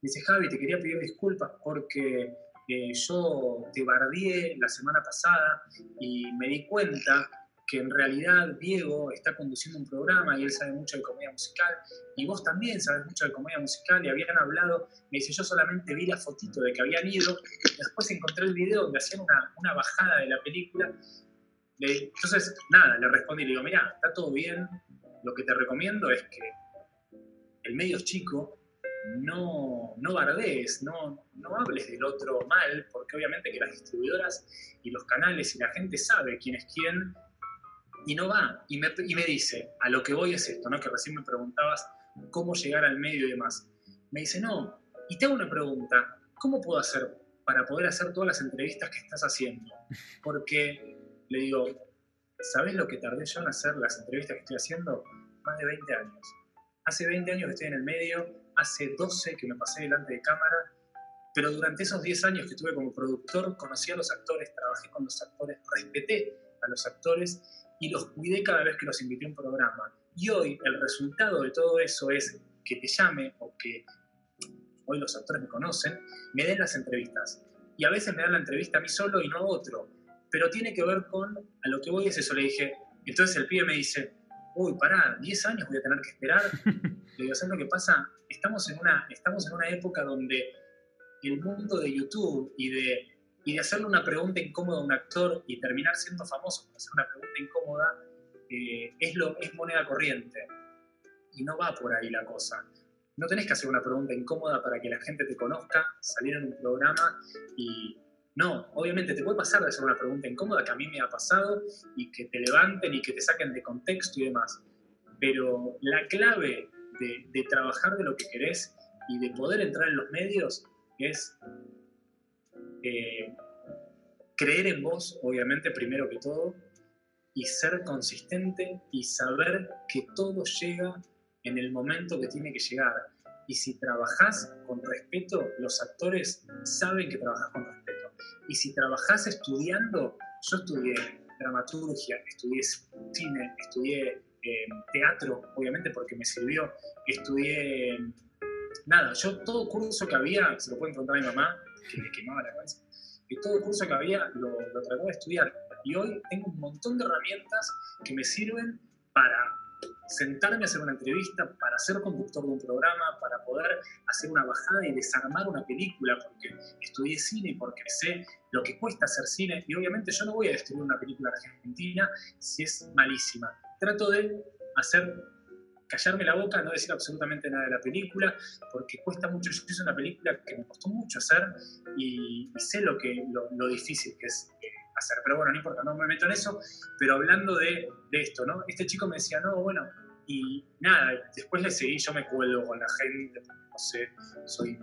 dice Javi, te quería pedir disculpas porque eh, yo te bardié la semana pasada y me di cuenta que en realidad Diego está conduciendo un programa y él sabe mucho de comedia musical, y vos también sabes mucho de comedia musical, y habían hablado, me dice, yo solamente vi la fotito de que habían ido, después encontré el video donde hacían una, una bajada de la película, entonces, nada, le respondí, le digo, mira, está todo bien, lo que te recomiendo es que el medio es chico, no, no bardees, no, no hables del otro mal, porque obviamente que las distribuidoras y los canales y la gente sabe quién es quién y no va. Y me, y me dice, a lo que voy es esto, ¿no? Que recién me preguntabas cómo llegar al medio y demás. Me dice, no, y te hago una pregunta, ¿cómo puedo hacer para poder hacer todas las entrevistas que estás haciendo? Porque le digo, ¿sabes lo que tardé yo en hacer las entrevistas que estoy haciendo? Más de 20 años. Hace 20 años que estoy en el medio, hace 12 que me pasé delante de cámara, pero durante esos 10 años que estuve como productor, conocí a los actores, trabajé con los actores, respeté a los actores y los cuidé cada vez que los invité a un programa. Y hoy el resultado de todo eso es que te llame o que hoy los actores me conocen, me den las entrevistas. Y a veces me dan la entrevista a mí solo y no a otro. Pero tiene que ver con, a lo que voy es eso, le dije, entonces el pibe me dice, uy, pará, 10 años voy a tener que esperar. le digo, ¿sabes lo que pasa? Estamos en, una, estamos en una época donde el mundo de YouTube y de y de hacerle una pregunta incómoda a un actor y terminar siendo famoso por hacer una pregunta incómoda eh, es, lo, es moneda corriente. Y no va por ahí la cosa. No tenés que hacer una pregunta incómoda para que la gente te conozca, salir en un programa y... No, obviamente te puede pasar de hacer una pregunta incómoda que a mí me ha pasado y que te levanten y que te saquen de contexto y demás. Pero la clave de, de trabajar de lo que querés y de poder entrar en los medios es eh, creer en vos, obviamente, primero que todo, y ser consistente y saber que todo llega en el momento que tiene que llegar. Y si trabajás con respeto, los actores saben que trabajás con respeto. Y si trabajás estudiando, yo estudié dramaturgia, estudié cine, estudié eh, teatro, obviamente porque me sirvió, estudié nada, yo todo curso que había, se lo pueden contar a mi mamá, que me quemaba la cabeza, que todo curso que había lo, lo trataba de estudiar. Y hoy tengo un montón de herramientas que me sirven para sentarme a hacer una entrevista para ser conductor de un programa, para poder hacer una bajada y desarmar una película, porque estudié cine y porque sé lo que cuesta hacer cine. Y obviamente yo no voy a destruir una película argentina si es malísima. Trato de hacer callarme la boca, no decir absolutamente nada de la película, porque cuesta mucho. Yo hice una película que me costó mucho hacer y, sé lo, que, lo, difícil que es eh, hacer. Pero bueno, no importa, no me meto en eso. Pero hablando de, de, esto, ¿no? Este chico me decía, no, bueno, y nada, después le seguí, yo me cuelgo con la gente, no sé, soy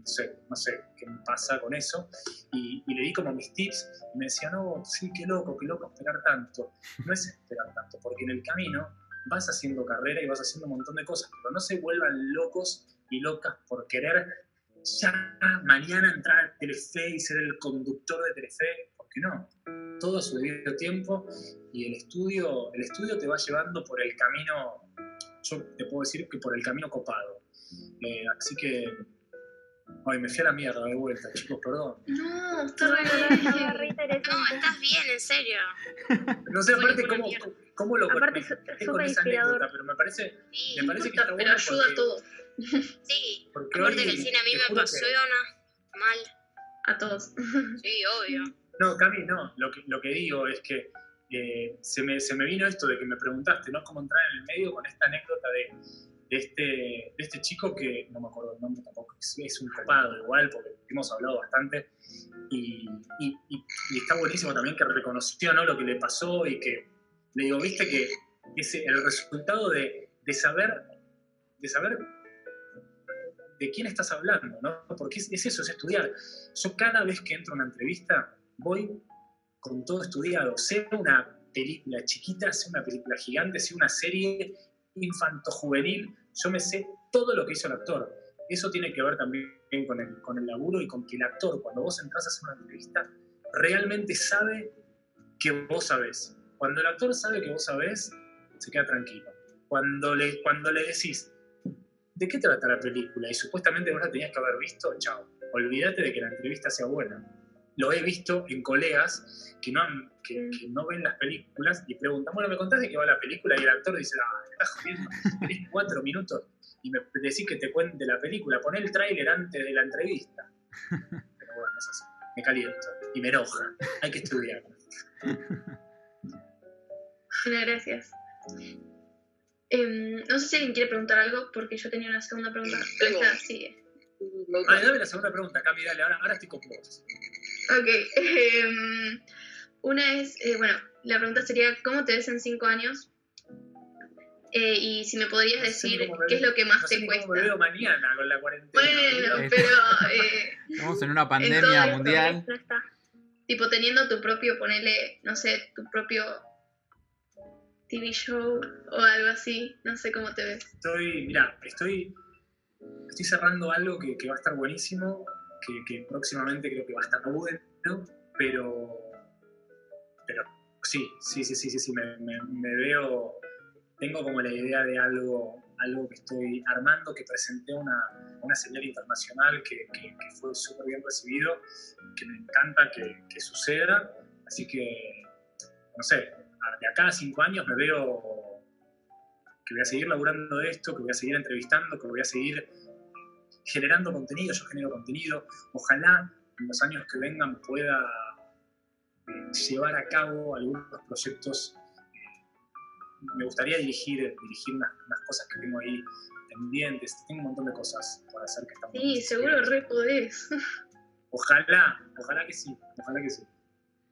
no sé, no sé qué me pasa con eso, y, y, le di como mis tips, y me decía, no, sí, qué loco, qué loco esperar tanto. No es esperar tanto, porque en el camino vas haciendo carrera y vas haciendo un montón de cosas, pero no se vuelvan locos y locas por querer ya mañana entrar a Telefe y ser el conductor de Telefe, porque no, todo a su debido tiempo y el estudio, el estudio te va llevando por el camino, yo te puedo decir que por el camino copado. Eh, así que Ay, me fui a la mierda de vuelta, chicos, perdón. No, está re No, estás bien, en serio. No sé, aparte, cómo, cómo lo aparte, con esa anécdota, pero me parece, me parece que está bueno. Pero ayuda a todo. Sí, porque aparte que el cine a mí me apasiona mal. A todos. Sí, obvio. No, Cami, no. Lo que, lo que digo es que eh, se, me, se me vino esto de que me preguntaste, ¿no? Cómo entrar en el medio con esta anécdota de de este, de este chico que no me acuerdo el nombre tampoco, es, un copado igual, porque hemos hablado bastante, y, y, y, está buenísimo también que reconoció ¿no? lo que le pasó y que le digo, viste que ese, el resultado de, de, saber, de saber de quién estás hablando, ¿no? porque es, es eso, es estudiar. Yo cada vez que entro a una entrevista voy con todo estudiado, sea una película chiquita, sea una película gigante, sea una serie infanto-juvenil, yo me sé todo lo que hizo el actor. Eso tiene que ver también con el, con el laburo y con que el actor, cuando vos entras a hacer una entrevista, realmente sabe que vos sabés. Cuando el actor sabe que vos sabés, se queda tranquilo. Cuando le, cuando le decís, ¿de qué trata la película? Y supuestamente vos la tenías que haber visto, chao. Olvídate de que la entrevista sea buena. Lo he visto en colegas que no, que, no ven las películas y preguntan, bueno, ¿me contás de qué va la película? Y el actor dice, ah, estás jodiendo, tenés cuatro minutos y me decís que te cuente la película, pon el tráiler antes de la entrevista. Pero bueno, es así, me caliento y me enoja, hay que estudiar. gracias. Em, no sé si alguien quiere preguntar algo, porque yo tenía una segunda pregunta. Tengo. sigue. Ah, dame la segunda pregunta, Cami, dale, ahora, ahora estoy con vos. Ok. Em, una es, eh, bueno, la pregunta sería, ¿cómo te ves en cinco años? Eh, y si me podrías decir qué es lo que más te cuesta. me veo mañana con la cuarentena. Bueno, pero... Eh, Estamos en una pandemia mundial. Tipo, teniendo tu propio, ponele, no sé, tu propio TV show o algo así. No sé cómo te ves. Estoy, mira, estoy, estoy cerrando algo que, que va a estar buenísimo, que, que, próximamente creo que va a estar bueno, pero, pero sí, sí, sí, sí, sí, sí me, me, me veo tengo como la idea de algo, algo que estoy armando, que presenté una, una señal internacional que, que, fue súper bien recibido, que me encanta que, que, suceda. Así que, no sé, de acá a cinco años me veo que voy a seguir laburando de esto, que voy a seguir entrevistando, que voy a seguir generando contenido, yo genero contenido. Ojalá en los años que vengan pueda eh, llevar a cabo algunos proyectos me gustaría dirigir, dirigir unas, cosas que tengo ahí pendientes. Tengo un montón de cosas para hacer que están Sí, seguro re podés. Ojalá, ojalá que sí, ojalá que sí.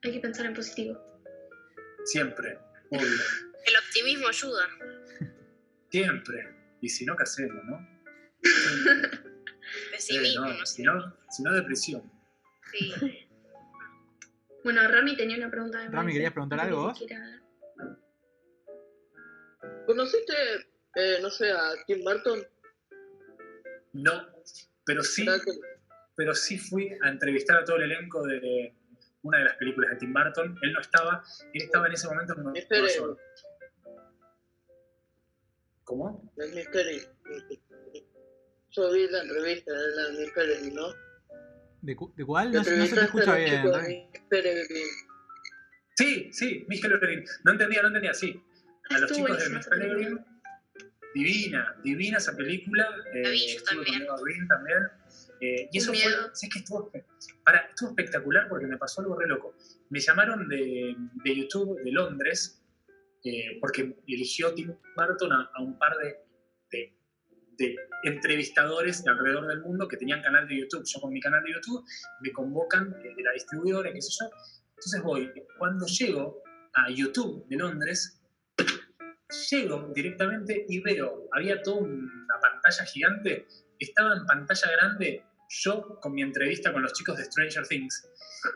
Hay que pensar en positivo. Siempre, obvio. El optimismo ayuda. Siempre. Y si no, ¿qué hacemos, no? Pesimismo, no, si, no, si no, depresión. Sí. Bueno, Rami tenía una pregunta. Rami, ¿querías preguntar algo vos? ¿Conociste, eh, no sé, a Tim Burton? No, pero sí, pero sí fui a entrevistar a todo el elenco de una de las películas de Tim Burton. Él no estaba, él estaba en ese momento en Nueva York. ¿Cómo? El Mystery. Yo vi la entrevista de la Mystery, ¿no? ¿De, ¿De, cuál? No, no, se te escucha bien. Sí, sí, Michael Oberyn. No entendía, no entendía, sí a los chicos de Miss divina, divina esa película. La vi eh, yo también. eh, y eso fue, miedo. ¿sabes qué? Estuvo, para, estuvo espectacular porque me pasó algo re loco. Me llamaron de, de YouTube de Londres eh, porque eligió Tim Burton a, a un par de, de- de entrevistadores de alrededor del mundo que tenían canal de YouTube. Yo con mi canal de YouTube me convocan eh, de la distribuidora, qué sé yo. Entonces voy, cuando llego a YouTube de Londres, llego directamente y veo, había toda una pantalla gigante, estaba en pantalla grande yo con mi entrevista con los chicos de Stranger Things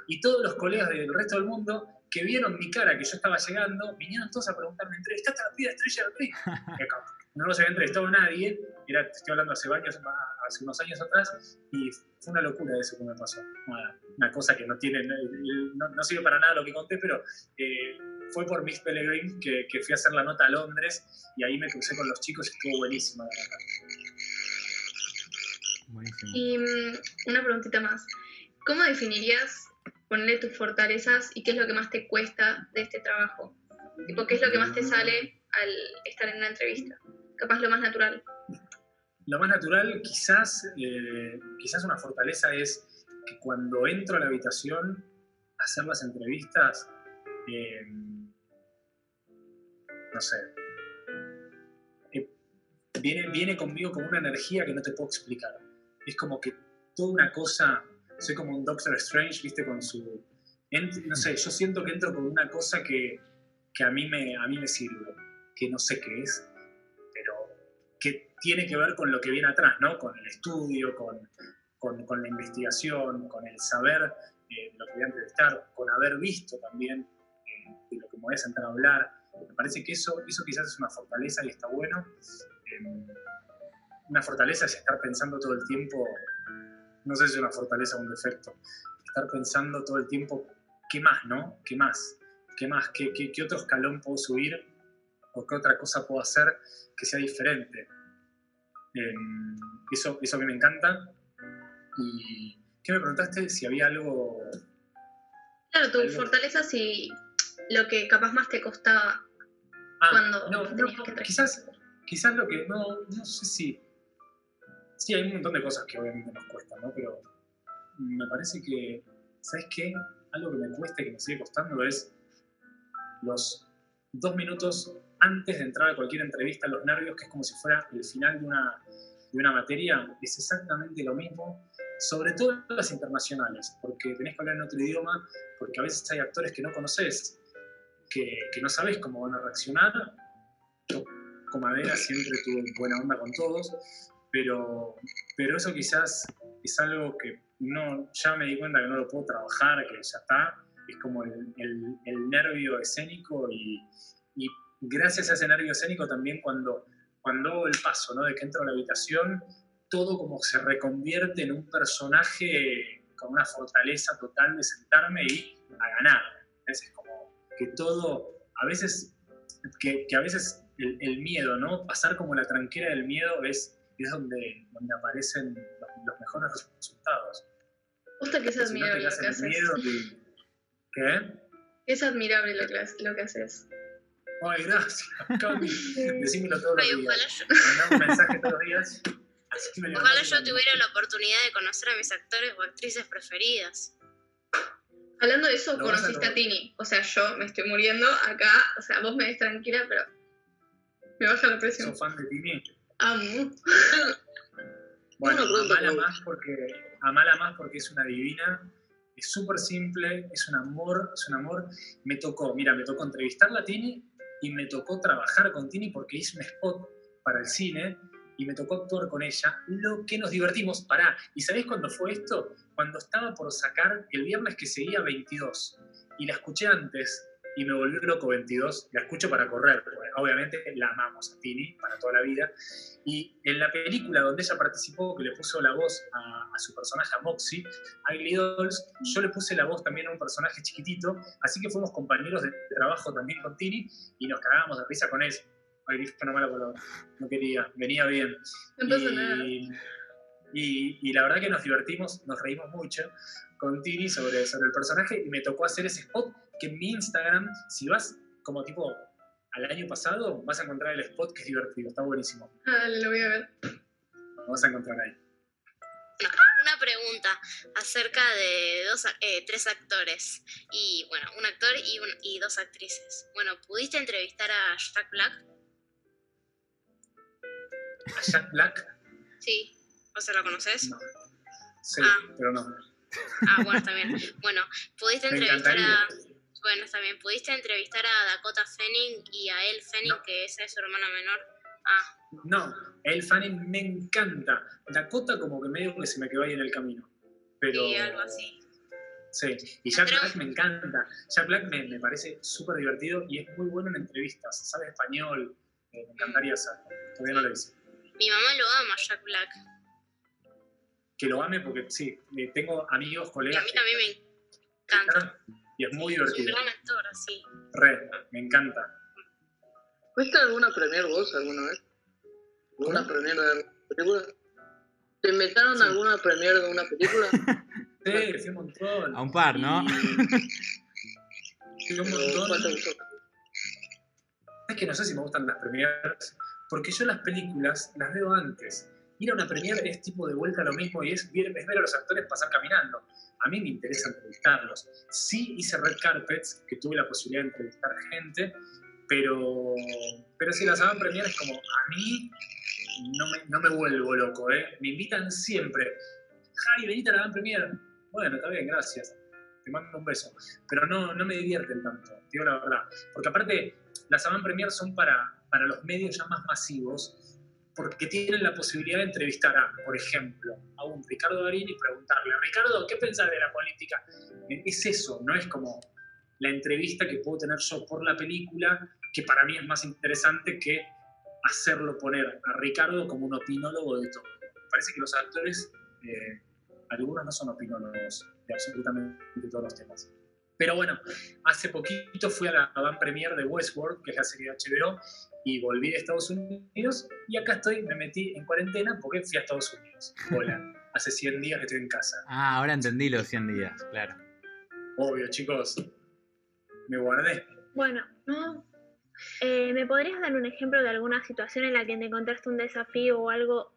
y todos los colegas del resto del mundo que vieron mi cara que yo estaba llegando, vinieron todos a preguntarme, ¿entrevistaste a la de Stranger Things? No los había entrevistado a nadie, era, te estoy hablando hace, años, hace unos años atrás, y fue una locura eso que me pasó. Una, una cosa que no tiene, no, no sirve para nada lo que conté, pero eh, fue por Miss Pellegrin que, que fui a hacer la nota a Londres y ahí me crucé con los chicos y estuvo buenísima. la verdad. Buenísimo. Y mm, una preguntita más. ¿Cómo definirías ponerle tus fortalezas y qué es lo que más te cuesta de este trabajo? Tipo, ¿qué es lo que más te sale al estar en una entrevista? Capaz lo más natural. Lo más natural, quizás, eh, quizás una fortaleza es que cuando entro a la habitación hacer las entrevistas, eh, no sé, eh, viene, viene conmigo como una energía que no te puedo explicar. Es como que toda una cosa, soy como un Doctor Strange, viste, con su... ent- no sé, yo siento que entro con una cosa que, que a, mí me, a mí me sirve, que no sé qué es, que tiene que ver con lo que viene atrás, ¿no? Con el estudio, con, con, la investigación, con el saber eh, lo que voy a entrevistar, con haber visto también eh, de lo que me voy a sentar a hablar. Me parece que eso, eso quizás es una fortaleza y está bueno. Eh, una fortaleza es estar pensando todo el tiempo, no sé si es una fortaleza o un defecto, estar pensando todo el tiempo, ¿qué más, no? ¿Qué más? ¿Qué más? ¿Qué, qué, qué otro escalón puedo subir? ¿O qué otra cosa puedo hacer que sea diferente? Eh, eso, eso a mí me encanta. ¿Y qué me preguntaste? Si había algo... Claro, tus Algo- fortalezas y lo que capaz más te costaba. Ah, Cuando no, no, que traer. quizás, quizás lo que... No, no sé si... Sí, hay un montón de cosas que obviamente nos cuestan, ¿no? Pero me parece que, ¿sabes qué? Algo que me cuesta y que me sigue costando es los dos minutos antes de entrar a cualquier entrevista, los nervios, que es como si fuera el final de una, de una materia, es exactamente lo mismo, sobre todo las internacionales, porque tenés que hablar en otro idioma, porque a veces hay actores que no conoces, que, que no sabes cómo van a reaccionar. Yo, como madera, siempre tuve buena onda con todos, pero, pero eso quizás es algo que no, ya me di cuenta que no lo puedo trabajar, que ya está, es como el, el- el nervio escénico y, y gracias a ese nervio escénico también cuando, cuando hago el paso, ¿no? De que entro a la habitación, todo como se reconvierte en un personaje con una fortaleza total de sentarme y a ganar. Es como que todo, a veces, que, que a veces el, el miedo, ¿no? Pasar como la tranquera del miedo es, es donde, donde aparecen los, los mejores resultados. Justo que es Si no admirable lo que haces. miedo ¿Qué? Es admirable lo que, lo que haces. Ay, gracias, Cami. Decímelo todos los Ay, días. ojalá yo, Mandame un mensaje todos los días. Así me ojalá yo tuviera la oportunidad de conocer a mis actores o actrices preferidas. Hablando de eso, conociste a. Tini. O sea, yo me estoy muriendo acá. O sea, vos me ves tranquila, pero me baja la presión. ¿Sos fan de Tini? Amo. Bueno, amala más porque amala más porque es una divina, es súper simple, es un amor, es un amor. Me tocó, mira, me tocó entrevistarla a Tini y me tocó trabajar con Tini porque hice un spot para el cine y me tocó actuar con ella, lo que nos divertimos. Pará, ¿y sabés cuándo fue esto? Cuando estaba por sacar el viernes que seguía 22 y la escuché antes y me volvió loco 22, la escucho para correr, porque obviamente la amamos a Tini para toda la vida. Y en la película donde ella participó, que le puso la voz a, a su personaje, a Moxie, Ugly Dolls, yo le puse la voz también a un personaje chiquitito, así que fuimos compañeros de trabajo también con Tini y nos cagábamos de risa con él. Ay, dije una mala palabra, no quería, venía bien. Y, y- y la verdad que nos divertimos, nos reímos mucho con Tini sobre, sobre el personaje y me tocó hacer ese spot que en mi Instagram, si vas como tipo al año pasado, vas a encontrar el spot que es divertido, está buenísimo. Ah, dale, lo voy a ver. Lo vas a encontrar ahí. Una pregunta acerca de dos, eh, tres actores y bueno, un actor y, un- y dos actrices. Bueno, ¿pudiste entrevistar a Jack Black? A Jack Black, Sí, ¿vos se lo conoces? no. Sí, Ah. pero no. Ah, bueno, está bien. Bueno, ¿pudiste Me entrevistar a... Bueno, está bien. ¿Pudiste entrevistar a Dakota Fanning y a Elle Fanning, No. que esa es su hermana menor? Ah, No, el Fanning me encanta. Dakota como que medio que se me quedó ahí en el camino. Pero, sí, algo así. Sí, y Jack Black me encanta. Jack Black me, me parece súper divertido y es muy bueno en entrevistas. Sabe español. eh, me encantaría hacerlo. Todavía no lo hice. Mi mamá lo ama, Jack Black. Que lo ame porque sí, eh, tengo amigos, Y a colegas mí también me encanta. Y es muy Es un divertido. gran actor, así. Re, me encanta. ¿Fuiste alguna premier vos alguna vez? ¿Alguna ¿Cómo? premier de película? ¿Te invitaron Sí. a alguna premier de una película? Sí, fui un montón. A un par, ¿no? Fui un. Es que no sé si me gustan las premieres, porque yo las películas las veo antes. Ir a una premiere es tipo de vuelta a lo mismo y es ver, es ver a los actores pasar caminando. A mí me interesa entrevistarlos. Sí hice red carpets, que tuve la posibilidad de entrevistar gente, pero, pero si las premiere es como, a mí no me, no me vuelvo loco, ¿eh? Me invitan siempre. Javi, venite a la Van Premier. Bueno, está bien, gracias. Te mando un beso. Pero no, no me divierten tanto, digo la verdad. Porque aparte, las Avant Premier son para, para los medios ya más masivos, porque tienen la posibilidad de entrevistar a, por ejemplo, a un Ricardo Darín y preguntarle, Ricardo, ¿qué pensás de la política? Eh, Es eso, no es como la entrevista que puedo tener yo por la película, que para mí es más interesante que hacerlo poner a Ricardo como un opinólogo de todo. Parece que los actores, eh, algunos no son opinólogos de absolutamente todos los temas. Pero bueno, hace poquito fui a la van premier de Westworld, que es la serie de HBO, y volví de Estados Unidos y acá estoy, me metí en cuarentena porque fui a Estados Unidos. Hola, hace 100 días que estoy en casa. Ah, ahora entendí los 100 días, claro. Obvio, chicos, me guardé. Bueno, No, eh, ¿me podrías dar un ejemplo de alguna situación en la que te encontraste un desafío o algo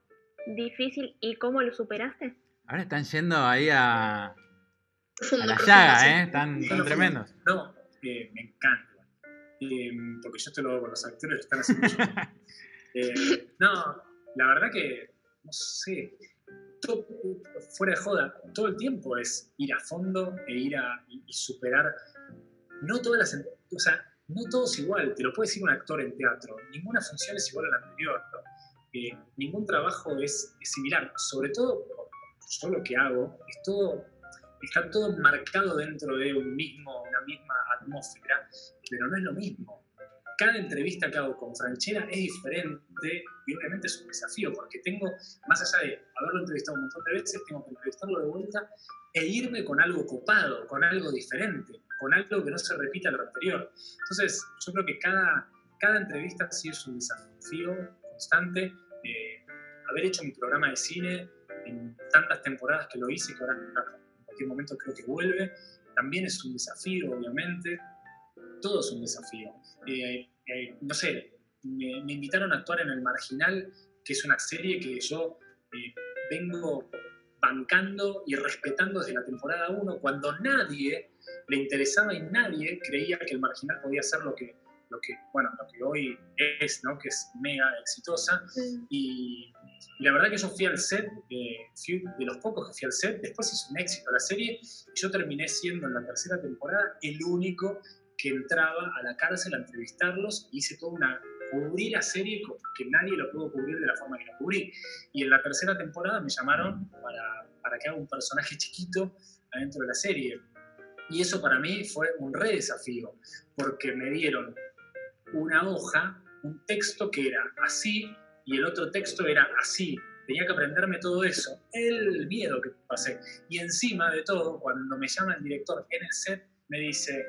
difícil y cómo lo superaste? Ahora están yendo ahí a, a la llaga. ¿eh? Están, están tremendos. No, eh, me encanta. Eh, porque yo esto lo hago con los actores, lo están haciendo ellos. Eh, no, la verdad que, no sé, fuera de joda, todo el tiempo es ir a fondo e ir a y, y superar. No todas las, o sea, no todo es igual, te lo puede decir un actor en teatro, ninguna función es igual a la anterior, Eh, ningún trabajo es, es similar, sobre todo yo lo que hago es todo está todo marcado dentro de un mismo, una misma atmósfera, pero no es lo mismo. Cada entrevista que hago con Franchera es diferente y obviamente es un desafío, porque tengo, más allá de haberlo entrevistado un montón de veces, tengo que entrevistarlo de vuelta e irme con algo copado, con algo diferente, con algo que no se repita lo anterior. Entonces, yo creo que cada, cada entrevista sí es un desafío constante. Eh, haber hecho mi programa de cine en tantas temporadas que lo hice, que ahora cualquier momento creo que vuelve, también es un desafío, obviamente. Todo es un desafío. Eh, eh, no sé, me, invitaron a actuar en El Marginal, que es una serie que yo eh, vengo bancando y respetando desde la temporada 1, cuando nadie le interesaba y nadie creía que El Marginal podía ser lo que, lo que, bueno, lo que hoy es, ¿no? que es mega exitosa. Y, y la verdad que yo fui al set, eh, fui de los pocos que fui al set, después hizo un éxito la serie, y yo terminé siendo en la tercera temporada el único que entraba a la cárcel a entrevistarlos, y hice toda una, cubrí la serie que nadie lo pudo cubrir de la forma que la cubrí. Y en la tercera temporada me llamaron para, para que haga un personaje chiquito adentro de la serie. Y eso para mí fue un re desafío, porque me dieron una hoja, un texto que era así, y el otro texto era así. Tenía que aprenderme todo eso, el miedo que pasé. Y encima de todo, cuando me llama el director en el set, me dice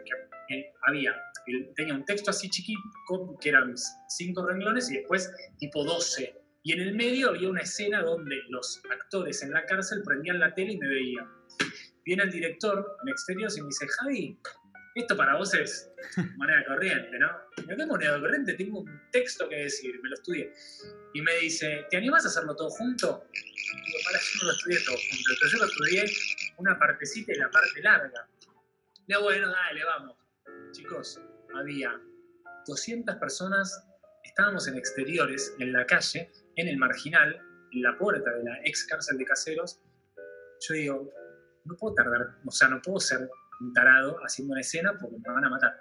que había, tenía un texto así chiquito, que eran cinco renglones y después tipo 12. Y en el medio había una escena donde los actores en la cárcel prendían la tele y me veían. Viene el director en exterior y me dice, Javi, Esto para vos es moneda corriente, ¿no? ¿De qué moneda corriente? Tengo un texto que decir, me lo estudié. Y me dice, ¿te animás a hacerlo todo junto? Digo, para, yo no lo estudié todo junto, pero yo lo estudié una partecita y la parte larga. Le digo, bueno, dale, vamos. Chicos, había 200 personas, estábamos en exteriores, en la calle, en el marginal, en la puerta de la ex cárcel de caseros. Yo digo, no puedo tardar, o sea, no puedo ser un tarado haciendo una escena porque me van a matar.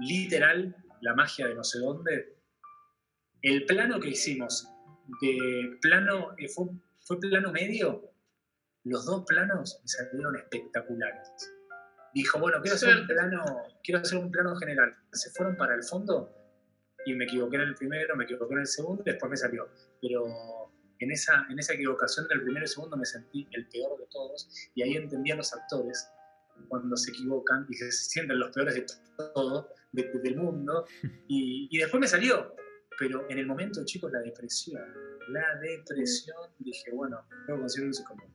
Literal, la magia de no sé dónde. El plano que hicimos de plano, eh, fue, fue plano medio, los dos planos me salieron espectaculares. Dijo, bueno, quiero hacer un plano, quiero hacer un plano general. Se fueron para el fondo y me equivoqué en el primero, me equivoqué en el segundo y después me salió. Pero en esa, en esa equivocación del primero y segundo me sentí el peor de todos y ahí entendí a los actores cuando se equivocan y que se sienten los peores de todo, de- del mundo. Y, y después me salió. Pero en el momento, chicos, la depresión. La depresión, dije, bueno, que conseguir un psicólogo.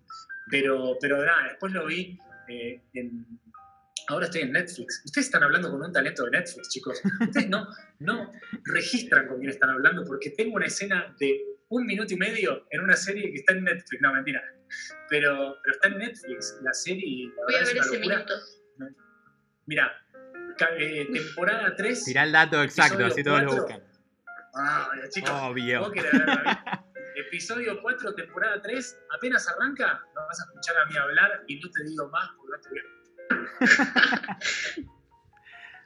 Pero, pero nada, después lo vi eh, en. Ahora estoy en Netflix. Ustedes están hablando con un talento de Netflix, chicos. Ustedes no, no registran con quién están hablando porque tengo una escena de un minuto y medio en una serie que está en Netflix. No, mentira. Pero, pero está en Netflix la serie y la Voy a ver es ese minuto. Mira, temporada 3. Tirá el dato exacto, así todos lo buscan. Ah, chicos, Obvio. vos. Episodio 4, temporada 3, apenas arranca, me vas a escuchar a mí hablar y no te digo más porque no te voy a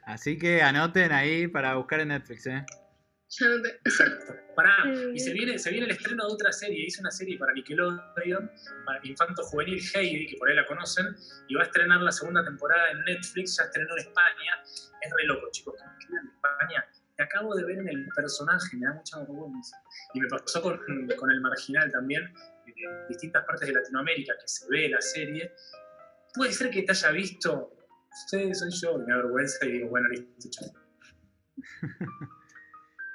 Así que anoten ahí para buscar en Netflix, ¿eh? Exacto. Pará, y se viene, se viene el estreno de otra serie. Hice una serie para Nickelodeon, para Infanto Juvenil Heidi, que por ahí la conocen, y va a estrenar la segunda temporada en Netflix. Ya estrenó en España. Es re loco, chicos. que me de España. Te acabo de ver en el personaje, me da mucha vergüenza. Y me pasó con, con el marginal también, en distintas partes de Latinoamérica que se ve la serie. Puede ser que te haya visto. Sí, soy yo, y me da vergüenza y digo, bueno, listo, chao.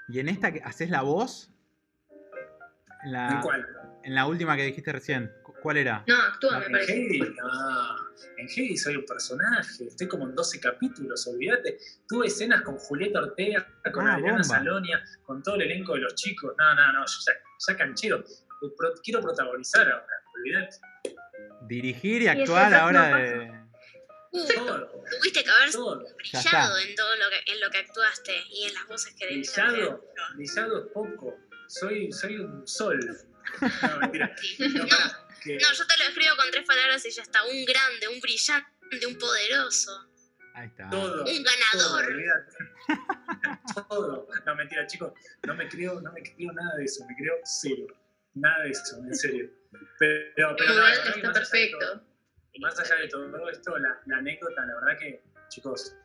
¿Y en esta que haces la voz? En la, ¿En cuál? en la última que dijiste recién. ¿Cu- ¿Cuál era? No, actúa, me En parece. Heidi, no. En Heidi soy un personaje. Estoy como en 12 capítulos, olvídate. Tuve escenas con Julieta Ortega, con Ah, Adriana bomba. Salonia, con todo el elenco de los chicos. No, no, no. Yo ya, ya canchero. Quiero protagonizar ahora, olvídate. Dirigir y actuar no ahora de. Todo, tuviste que haber todo. Brillado en todo lo que, en lo que actuaste y en las voces que debiste Brillado, brillado es poco. Soy, soy un sol. No, mentira. No, que- yo te lo escribo con tres palabras y ya está. Un grande, un brillante, un poderoso, Ahí está. todo. un ganador. Todo. No, mentira, chicos. No me creo, no me creo nada de eso. Me creo cero. Nada de eso, en serio. Pero, pero no, que está más más allá de todo esto, la, la anécdota, la verdad que, chicos,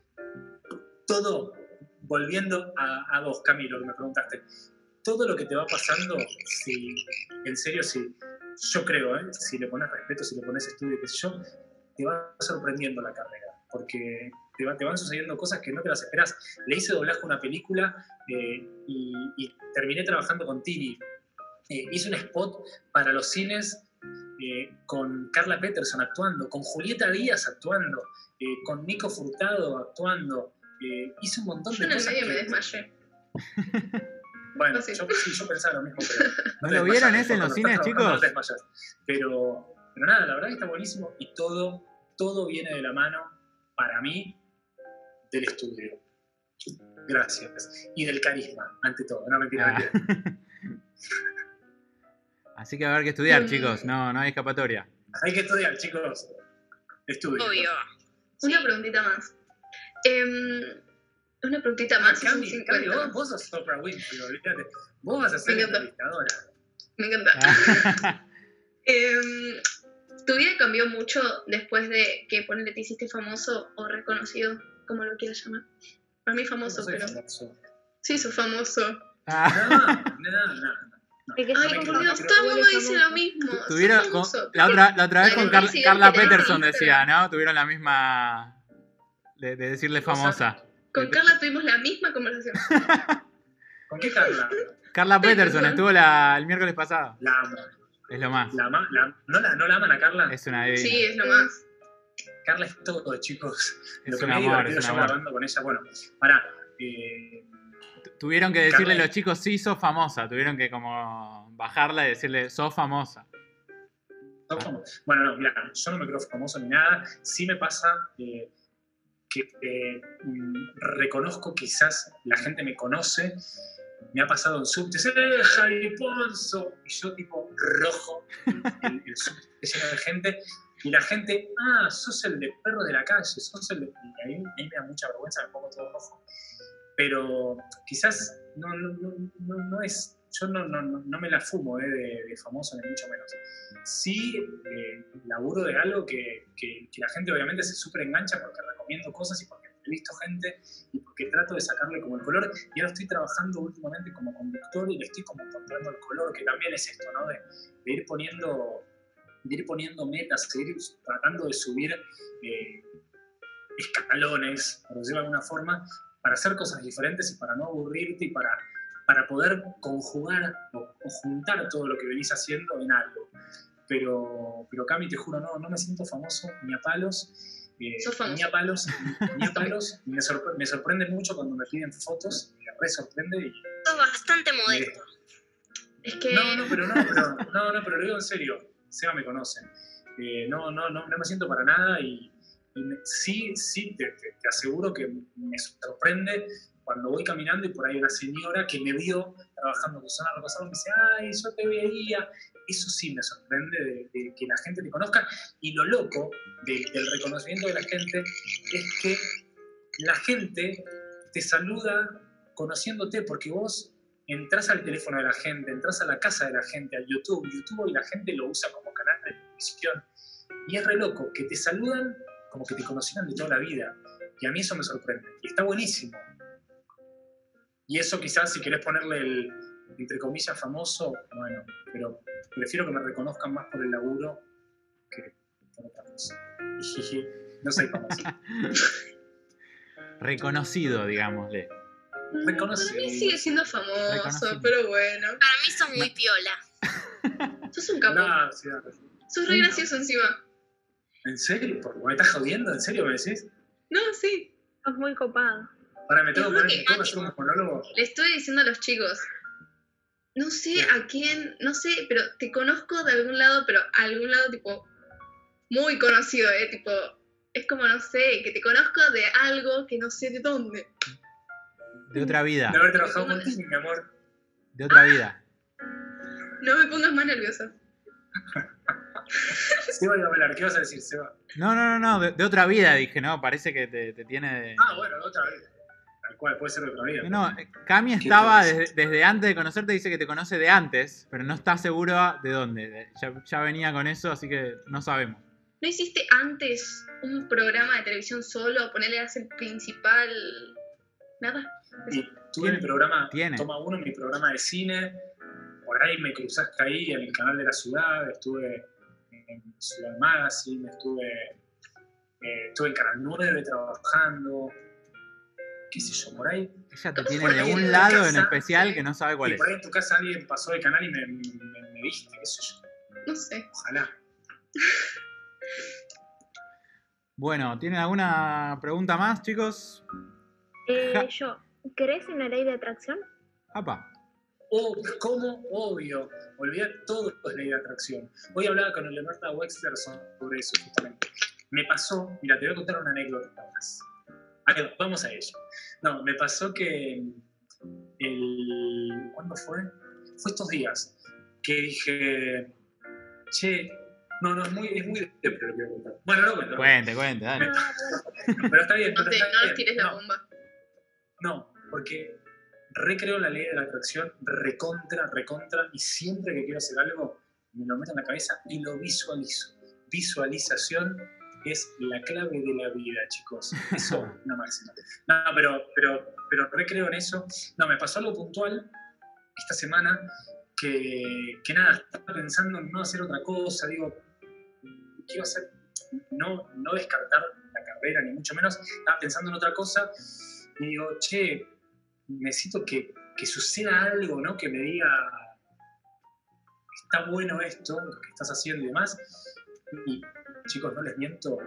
todo, volviendo a, a vos, Camilo, que me preguntaste, todo lo que te va pasando, si, en serio, si, yo creo, ¿eh? si le pones respeto, si le pones estudio, qué sé yo, te va sorprendiendo la carrera, porque te, va- te van sucediendo cosas que no te las esperás. Le hice doblaje a una película eh, y, y terminé trabajando con Tini. Eh, hice un spot para los cines eh, con Carla Peterson actuando, con Julieta Díaz actuando, eh, con Nico Furtado actuando. eh, hice un montón Yo de en el cosas. medio me que- desmayé. bueno, Sí. yo, sí, yo pensaba lo mismo, pero. ¿No lo vieron ese en los cines, chicos? No te desmayas. Pero, pero nada, la verdad que está buenísimo y todo, todo viene de la mano, para mí, del estudio. Gracias. Y del carisma, ante todo. No, mentira, Ah. mentira. Así que va a haber que estudiar, Mm. chicos. No, no hay escapatoria. Hay que estudiar, chicos. Estudio. Obvio. Una Sí. preguntita más. Em, una preguntita más. son Cami, 50. Cami, vos, vos sos Oprah Winfrey, olvídate. Vos vas a ser entrevistadora. Me encanta. Ah. Em, ¿Tu vida cambió mucho después de que ponele te hiciste famoso o reconocido, como lo quieras llamar? Para mí famoso, No soy pero... famoso. Sí, sos famoso. Ah. No, no, no. Ay, por Dios, todo el mundo dice lo mismo. Tuvieron, con- la, otra, la otra vez con Carla, Peterson decía, ¿no? Tuvieron la misma. de, de decirle famosa. Con Carla tuvimos la misma conversación. ¿Con qué Carla? Carla Peterson estuvo la- el miércoles pasado. La amo. Es lo más. La ama- la- ¿no, la, ¿No la aman a Carla? Es una divina. Sí, es lo más. Carla es todo, chicos. Es Lo que un me amor, es un yo amor. grabando con ella. Bueno, pará. eh, Tuvieron que decirle a los chicos, sí, sos famosa. Tuvieron que como bajarla y decirle, sos famosa. Bueno, no, mira, yo no me creo famoso ni nada. Sí me pasa eh, que eh, mm, reconozco quizás la gente me conoce. Me ha pasado en subtes, ¡eh, Javi Ponzo! Y yo tipo rojo, el, el subte lleno de gente. Y la gente, ah, sos el de perro de la calle, sos el de... Y ahí, ahí me da mucha vergüenza, me pongo todo rojo. Pero quizás no, no, no, no, es... Yo no, no, me la fumo eh, de, de famoso, ni mucho menos. Sí eh, laburo de algo que, que, la gente obviamente se súper engancha porque recomiendo cosas y porque he visto gente y porque trato de sacarle como el color. Y ahora estoy trabajando últimamente como conductor y le estoy como encontrando el color, que también es esto, ¿no? De, de ir poniendo de ir poniendo metas, seguir tratando de subir eh, escalones, por decirlo de alguna forma, para hacer cosas diferentes y para no aburrirte y para, para poder conjugar o, o juntar todo lo que venís haciendo en algo. Pero, pero Cami, te juro, no, no me siento famoso ni a palos. eh. Ni a palos, ni a palos. me, sorpre- me sorprende mucho cuando me piden fotos, me re sorprende y Sos bastante modesto. Es que no, no, pero no, pero, no, no, pero lo digo en serio. Seba me conoce. Eh, no, no, no, no me siento para nada y, y me- sí, sí, te, te- te aseguro que me sorprende cuando voy caminando y por ahí una señora que me vio trabajando con Zona Rosado me dice, ay, yo te veía. Eso sí me sorprende de, de que la gente te conozca. Y lo loco de- del reconocimiento de la gente es que la gente te saluda conociéndote porque vos entras al teléfono de la gente, entras a la casa de la gente, a YouTube, YouTube hoy la gente lo usa como canal de televisión. Y es re loco, que te saludan como que te conocieran de toda la vida. Y a mí eso me sorprende. Y está buenísimo. Y eso quizás si querés ponerle el, entre comillas, famoso, bueno, pero prefiero que me reconozcan más por el laburo que por otra cosa. Y no soy famoso. Reconocido, digámosle. reconocido. para mí sigue siendo famoso, pero bueno. Para mí sos muy piola. Sos un capo. Gracias. Sos re gracioso encima. ¿En serio? ¿Por- ¿Me estás jodiendo? ¿En serio me decís? No, sí. Sos muy copado. Ahora me tengo que poner, muy ¿tengo hacer un monólogo. Le estoy diciendo a los chicos. No sé a quién, no sé, pero te conozco de algún lado, pero a algún lado tipo muy conocido, ¿eh? Tipo, es como, no sé, que te conozco de algo que no sé de dónde. De otra vida. De haber trabajado contigo, mi amor. De otra vida. No me pongas más nerviosa. Seba iba a hablar. ¿Qué vas a decir, Seba? No, no, no, no. De, de otra vida, dije, ¿no? Parece que te, te tiene de... Ah, bueno, de otra vida. Tal cual, puede ser de otra vida. No, no, eh, Cami ¿Qué estaba desde, desde antes de conocerte, dice que te conoce de antes, pero no está segura de dónde. De- Ya, ya venía con eso, así que no sabemos. ¿No hiciste antes un programa de televisión solo? Ponerle a el principal. Nada. Y tuve mi programa, Tiene. Toma Uno, mi programa de cine. Por ahí me cruzaste ahí en el canal de la ciudad. Estuve en Ciudad Magazine, estuve, eh, estuve en Canal 9 trabajando. ¿Qué sé yo? Por ahí. Ella te ¿Cómo tiene de un lado en especial que no sabe cuál y es. por ahí en tu casa alguien pasó de canal y me, me- me viste, qué sé yo. No sé. Ojalá. Bueno, ¿tienen alguna pregunta más, chicos? Eh, Ja. yo, ¿crees en la ley de atracción? Apa. Obvio, ¿Cómo? Obvio. Olvidar todo es ley de atracción. Hoy hablaba con Leonardo Wexler sobre eso, justamente. Me pasó, mira, te voy a contar una anécdota más. Vamos a ello. No, me pasó que el. ¿Cuándo fue? Fue estos días. Que dije. Che. No, no, es muy, es muy lo que voy a contar. Bueno, no cuento. no Cuente, cuente, dale. Pero está bien. No, te, está no bien. tires la No, bomba. no, porque recreo la ley de la atracción, recontra, recontra, y siempre que quiero hacer algo, me lo meto en la cabeza y lo visualizo. Visualización es la clave de la vida, chicos. Eso, una máxima. No, pero, pero, pero recreo en eso. No, me pasó algo puntual esta semana que, que nada, estaba pensando en no hacer otra cosa, digo, quiero hacer, no, no descartar la carrera, ni mucho menos, estaba pensando en otra cosa y digo, che, necesito que, que suceda algo, ¿no? Que me diga, está bueno esto, lo que estás haciendo y demás. Y chicos, no les miento,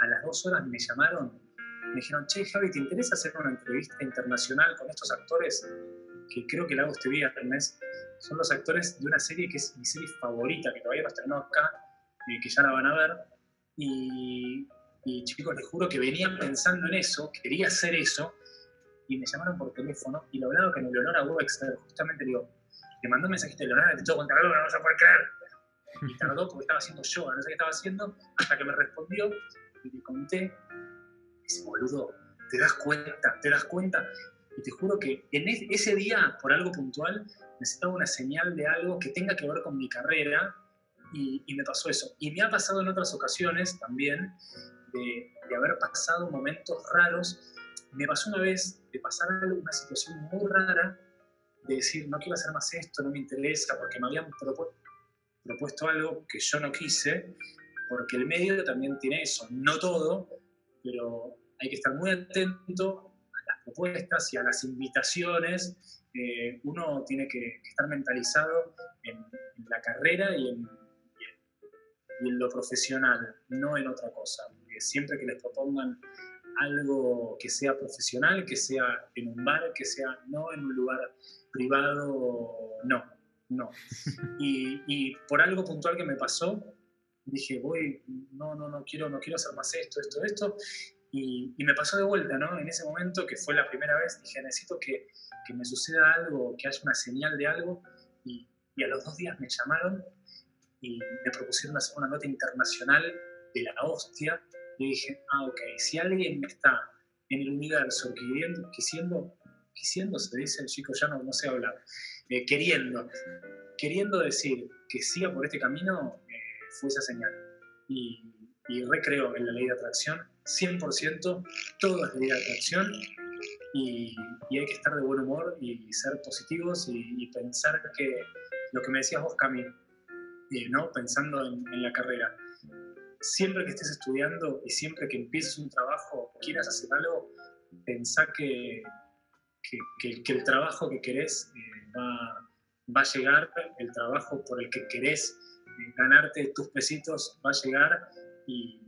a las dos horas me llamaron, me dijeron, che, Javi, ¿te interesa hacer una entrevista internacional con estos actores? Que creo que la hago este viernes. Son los actores de una serie que es mi serie favorita, que todavía no estrenó acá, eh, que ya la van a ver. Y, y chicos, les juro que venía pensando en eso, quería hacer eso, y me llamaron por teléfono y lo hablaba con Leonora Wexler, justamente le digo, le mandó un mensajito de Leonora, te tengo que contar algo, no vas a poder creer. Y tardó porque estaba haciendo yoga, no sé qué estaba haciendo, hasta que me respondió y le conté, ese boludo, ¿te das cuenta? ¿Te das cuenta? Y te juro que en es- ese día, por algo puntual, necesitaba una señal de algo que tenga que ver con mi carrera y, y me pasó eso. Y me ha pasado en otras ocasiones también de, de haber pasado momentos raros. Me pasó una vez de pasar una situación muy rara, de decir, no quiero hacer más esto, no me interesa, porque me habían propu- propuesto algo que yo no quise, porque el medio también tiene eso, no todo, pero hay que estar muy atento a las propuestas y a las invitaciones. Eh, uno tiene que, estar mentalizado en, la carrera y en, lo profesional, no en otra cosa. Porque siempre que les propongan algo que sea profesional, que sea en un bar, que sea no en un lugar privado, no, no. Y, y por algo puntual que me pasó, dije, voy, no, no, no quiero, no quiero hacer más esto, esto, esto. Y, y me pasó de vuelta, ¿no? En ese momento, que fue la primera vez, dije, necesito que, que me suceda algo, que haya una señal de algo. Y, y a los dos días me llamaron y me propusieron hacer una nota internacional de la hostia. Y dije, ah, ok, si alguien está en el universo queriendo, quisiendo, quisiendo, se dice el chico, ya no, no sé hablar, eh, queriendo, queriendo decir que siga por este camino, eh, fue esa señal. Y, y recreo en la ley de atracción, 100%, todo es ley de atracción. Y, y hay que estar de buen humor y ser positivos y, y pensar que lo que me decías vos, Cami, eh, ¿no? pensando en, en la carrera, siempre que estés estudiando y siempre que empieces un trabajo quieras hacer algo, pensá que, que, el trabajo que querés eh, va, va a llegar, el trabajo por el que querés eh, ganarte tus pesitos va a llegar y,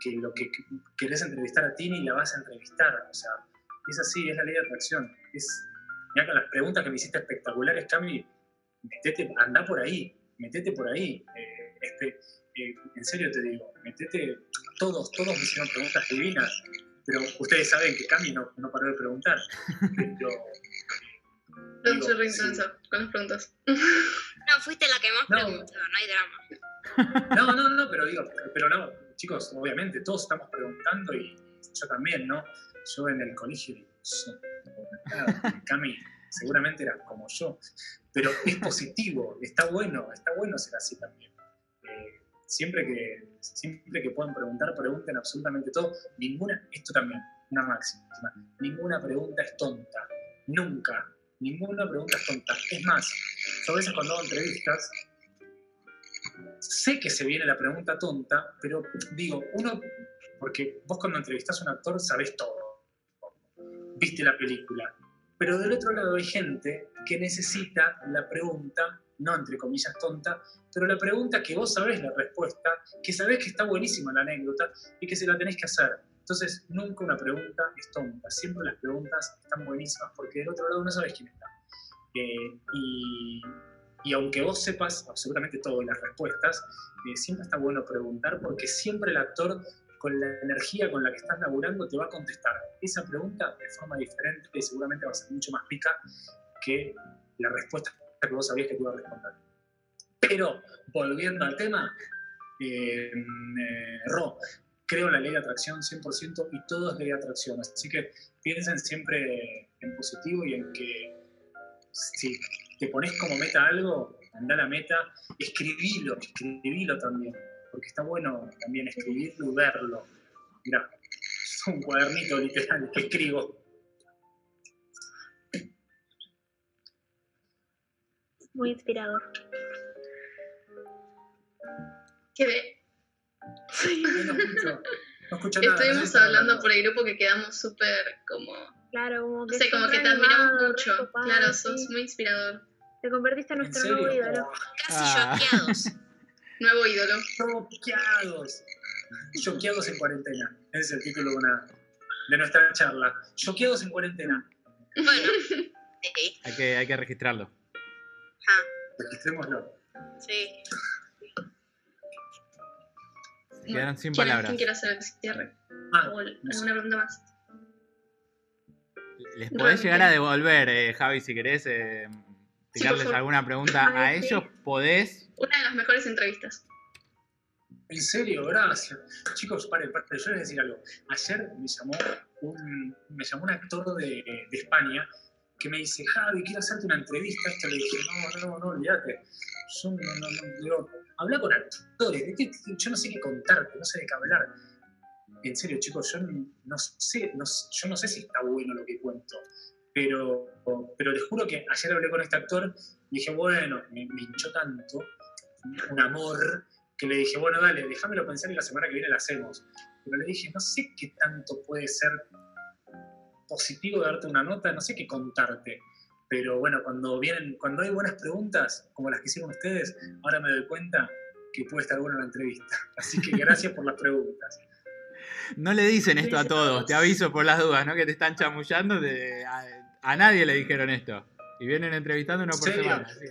que lo que querés entrevistar a Tini la vas a entrevistar. O sea, es así, es la ley de atracción. Es, mirá que las preguntas que me hiciste espectaculares, Cami, metete, anda por ahí, metete por ahí. Eh, este, eh, en serio te digo, metete, todos, todos me hicieron preguntas divinas, pero ustedes saben que Cami no, no paró de preguntar. Pero, Yo digo, soy re sí. intensa con las preguntas. No, fuiste la que más No. preguntó, no hay drama. No, no, no, pero digo, pero no, chicos, obviamente todos estamos preguntando y yo también, ¿no? Yo en el colegio digo, "Sí, claro, Cami, seguramente eras como yo, pero es positivo, está bueno, está bueno ser así también. Siempre que, siempre que puedan preguntar, pregunten absolutamente todo. Ninguna, esto también, una máxima, ninguna pregunta es tonta, nunca, ninguna pregunta es tonta. Es más, yo a veces cuando hago entrevistas, sé que se viene la pregunta tonta, pero digo, uno, porque vos cuando entrevistás a un actor sabés todo, viste la película, pero del otro lado hay gente que necesita la pregunta, no entre comillas tonta, pero la pregunta que vos sabés la respuesta, que sabés que está buenísima la anécdota y que se la tenés que hacer. Entonces, nunca una pregunta es tonta, siempre las preguntas están buenísimas porque del otro lado no sabes quién está. Eh, y, aunque vos sepas absolutamente todo y las respuestas, eh, siempre está bueno preguntar porque siempre el actor con la energía con la que estás laburando te va a contestar esa pregunta de forma diferente y seguramente va a ser mucho más rica que la respuesta que vos sabías que te iba a responder. Pero, volviendo al tema, eh, eh, Ro, creo en la ley de atracción 100% y todo es ley de atracción. Así que piensen siempre en positivo y en que si te pones como meta algo, anda la meta, escribilo, escribilo también, porque está bueno también escribirlo y verlo. Mira, es un cuadernito literal que escribo. Muy inspirador. ¿Qué ve? Ay, No escucho, no escucho nada. no sé Estuvimos hablando por el grupo que quedamos súper como. Claro, como No que sé, como sos que te admiramos mucho. Claro, sí. sos muy inspirador. Te convertiste en ¿En nuestro nuevo ídolo. Oh, Casi Ah. choqueados. Nuevo ídolo. choqueados. Choqueados en cuarentena. Ese es el título de, una, de nuestra charla. Choqueados en cuarentena. Bueno, sí. Hay que, hay que registrarlo. Registrémoslo. sí. Se quedaron sin ¿Quién, palabras. ¿Quién quiere hacer el cierre? Ah, ¿O no sé. alguna pregunta más? Les podés Realmente. llegar a devolver, eh, Javi, si querés eh, tirarles favor. alguna pregunta a ellos. Podés. Una de las mejores entrevistas. En serio, gracias. Chicos, paren, paren, yo les voy a decir algo. Ayer me llamó un, me llamó un actor de, de España que me dice, Javi, quiero hacerte una entrevista. Esto le dije, no, no, no, olvídate. Yo no, no, no, habla con actores, ¿de qué- yo no sé qué contarte, no sé de qué hablar. En serio, chicos, yo no, sé, yo no sé si está bueno lo que cuento. Pero, pero les juro que ayer hablé con este actor y dije, bueno, me, me hinchó tanto, un amor, que le dije, bueno, dale, déjamelo pensar y la semana que viene la hacemos. Pero le dije, no sé qué tanto puede ser positivo de darte una nota, no sé qué contarte. Pero bueno, cuando vienen, cuando hay buenas preguntas, como las que hicieron ustedes, ahora me doy cuenta que puede estar buena la entrevista. Así que gracias por las preguntas. No le dicen esto a todos, te aviso por las dudas, ¿no? Que te están chamullando. de- a, a nadie le dijeron esto. Y vienen entrevistando uno por ¿Serio? semana. Así,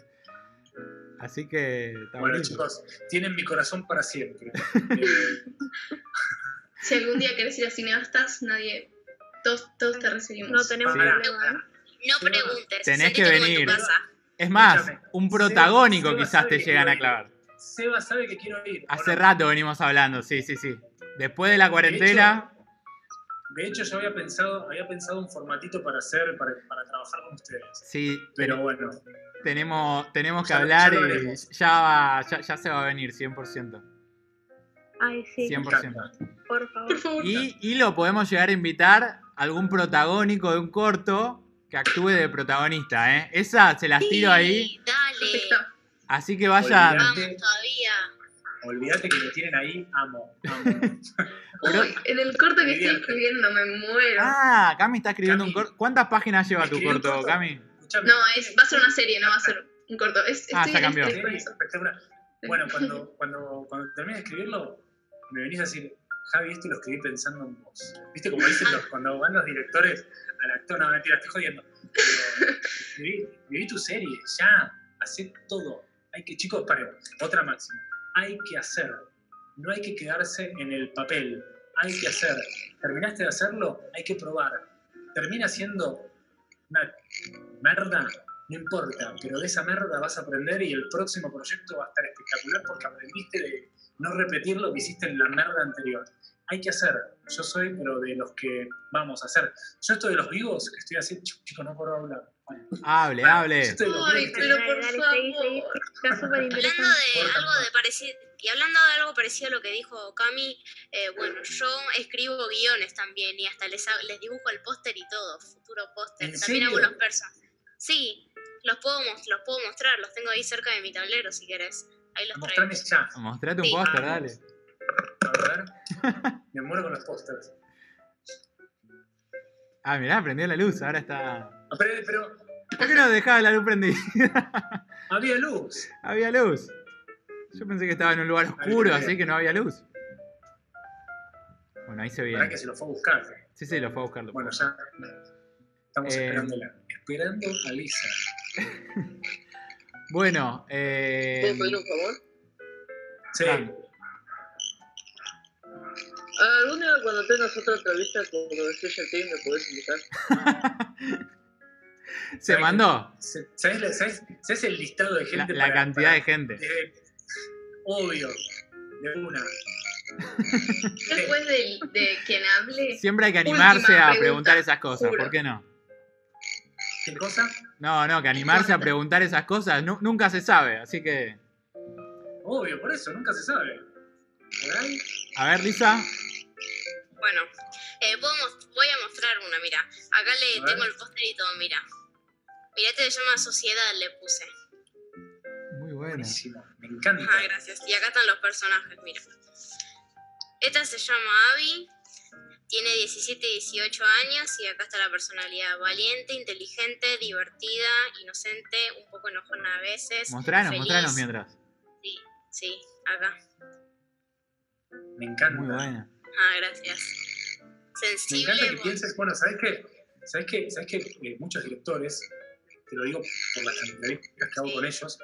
así que Bueno, chicos, tienen mi corazón para siempre. Eh, Si algún día querés ir a cineastas, nadie. Todos, todos te recibimos. No tenemos Sí. problema. ¿eh? No preguntes. tenés que venir. casa. Es más, un protagónico Seba quizás te llegan a clavar. Seba sabe que quiero ir. ¿o Hace no? rato venimos hablando, sí, sí, sí. Después de la cuarentena, De hecho, yo había pensado, había pensado un formatito para hacer, para, para trabajar con ustedes. sí, Pero ten- bueno, tenemos, tenemos que Ya- hablar ya y ya, va- ya, ya se va a venir, 100%. Ay, sí, 100%. por favor. Por favor. Y, y lo podemos llegar a invitar algún protagónico de un corto que actúe de protagonista, ¿eh? Esa se las tiro ahí, dale. Así que vayan. Olvidate. Vamos todavía. olvídate que me tienen ahí, amo. amo. Pero- Uy, en el corto que estoy escribiendo me muero. Ah, Cami está escribiendo un corto. ¿Cuántas páginas lleva tu corto, corto. Cami? Escuchame. No, es, va a ser una serie, no va a ser un corto. Es, Ah, estoy ya en cambió. Sí, eso. espectacular. Bueno, cuando, cuando, cuando termine de escribirlo, me venís a decir, Javi, esto lo escribí pensando en vos. ¿Viste como dicen los, cuando van los directores al actor? No, mentira, estoy jodiendo. Pero, escribí, escribí tu serie, ya, hacé todo. Hay que, chicos, paren, otra máxima. Hay que hacer. No hay que quedarse en el papel. Hay que hacer. ¿Terminaste de hacerlo? Hay que probar. Termina siendo una merda, no importa, pero de esa merda vas a aprender y el próximo proyecto va a estar espectacular porque aprendiste de no repetir lo que hiciste en la merda anterior. Hay que hacer. Yo soy, pero de los que vamos a hacer. Yo esto de los vivos que estoy haciendo, Ch- chicos, no puedo hablar. Bueno, Hable, yo hable. de Ay, vivos pero por dale, favor. seguí, seguí. Está súper Hablando interesante. de Corta, algo de parecido, y hablando de algo parecido a lo que dijo Cami, eh, bueno, yo escribo guiones también y hasta les, les dibujo el póster y todo, futuro póster. ¿En También hago los personas. Sí, los puedo, los puedo mostrar, los tengo ahí cerca de mi tablero si querés. Ahí los traigo. Mostrame ya. Mostrate un Sí. póster, dale. A ver. Me muero con los pósters. Ah, mirá, prendió la luz, ahora está. Ah, Pero, pero ¿Por qué no dejaba la luz prendida? había luz. había luz. Yo pensé que estaba en un lugar oscuro, así que no había luz. Bueno, ahí se Para viene. que se lo fue a buscar. Sí, sí, lo fue a buscar. Bueno, ya. Estamos Eh, esperándola. Esperando a Lisa. Bueno, eh, ¿Puedo pedir un favor? Sí. ¿Algún día cuando tengas otra entrevista con lo de Stranger Things me podés invitar? ¿se mandó? ¿Sabes, la- sabes- sabes el listado de gente? la para- cantidad para- de gente. eh, obvio. De una. Después de, de quien hable, Siempre hay que animarse a pregunta, preguntar esas cosas, juro. ¿por qué no? ¿Qué cosa? No, no, que animarse a preguntar esas cosas nu- nunca se sabe, así que. Obvio, por eso, nunca se sabe. A ver, Lisa. Bueno, eh, voy a mostrar una, mira. Acá le tengo el póster y todo, mira. Mira, este se llama Sociedad, le puse. Muy buena. Buenísimo. Me encanta. Ah, gracias. Y acá están los personajes, mira. Esta se llama Abby, tiene 17 y 18 años y acá está la personalidad valiente, inteligente, divertida, inocente, un poco enojona a veces. Mostranos, feliz. mostranos mientras. Sí, sí, acá. Me encanta. Muy buena. Ah, gracias. Me Sensible. encanta que pienses, bueno, ¿sabes qué? ¿Sabes qué? ¿Sabes qué? Eh, muchos directores, te lo digo por las entrevistas que hago con ellos,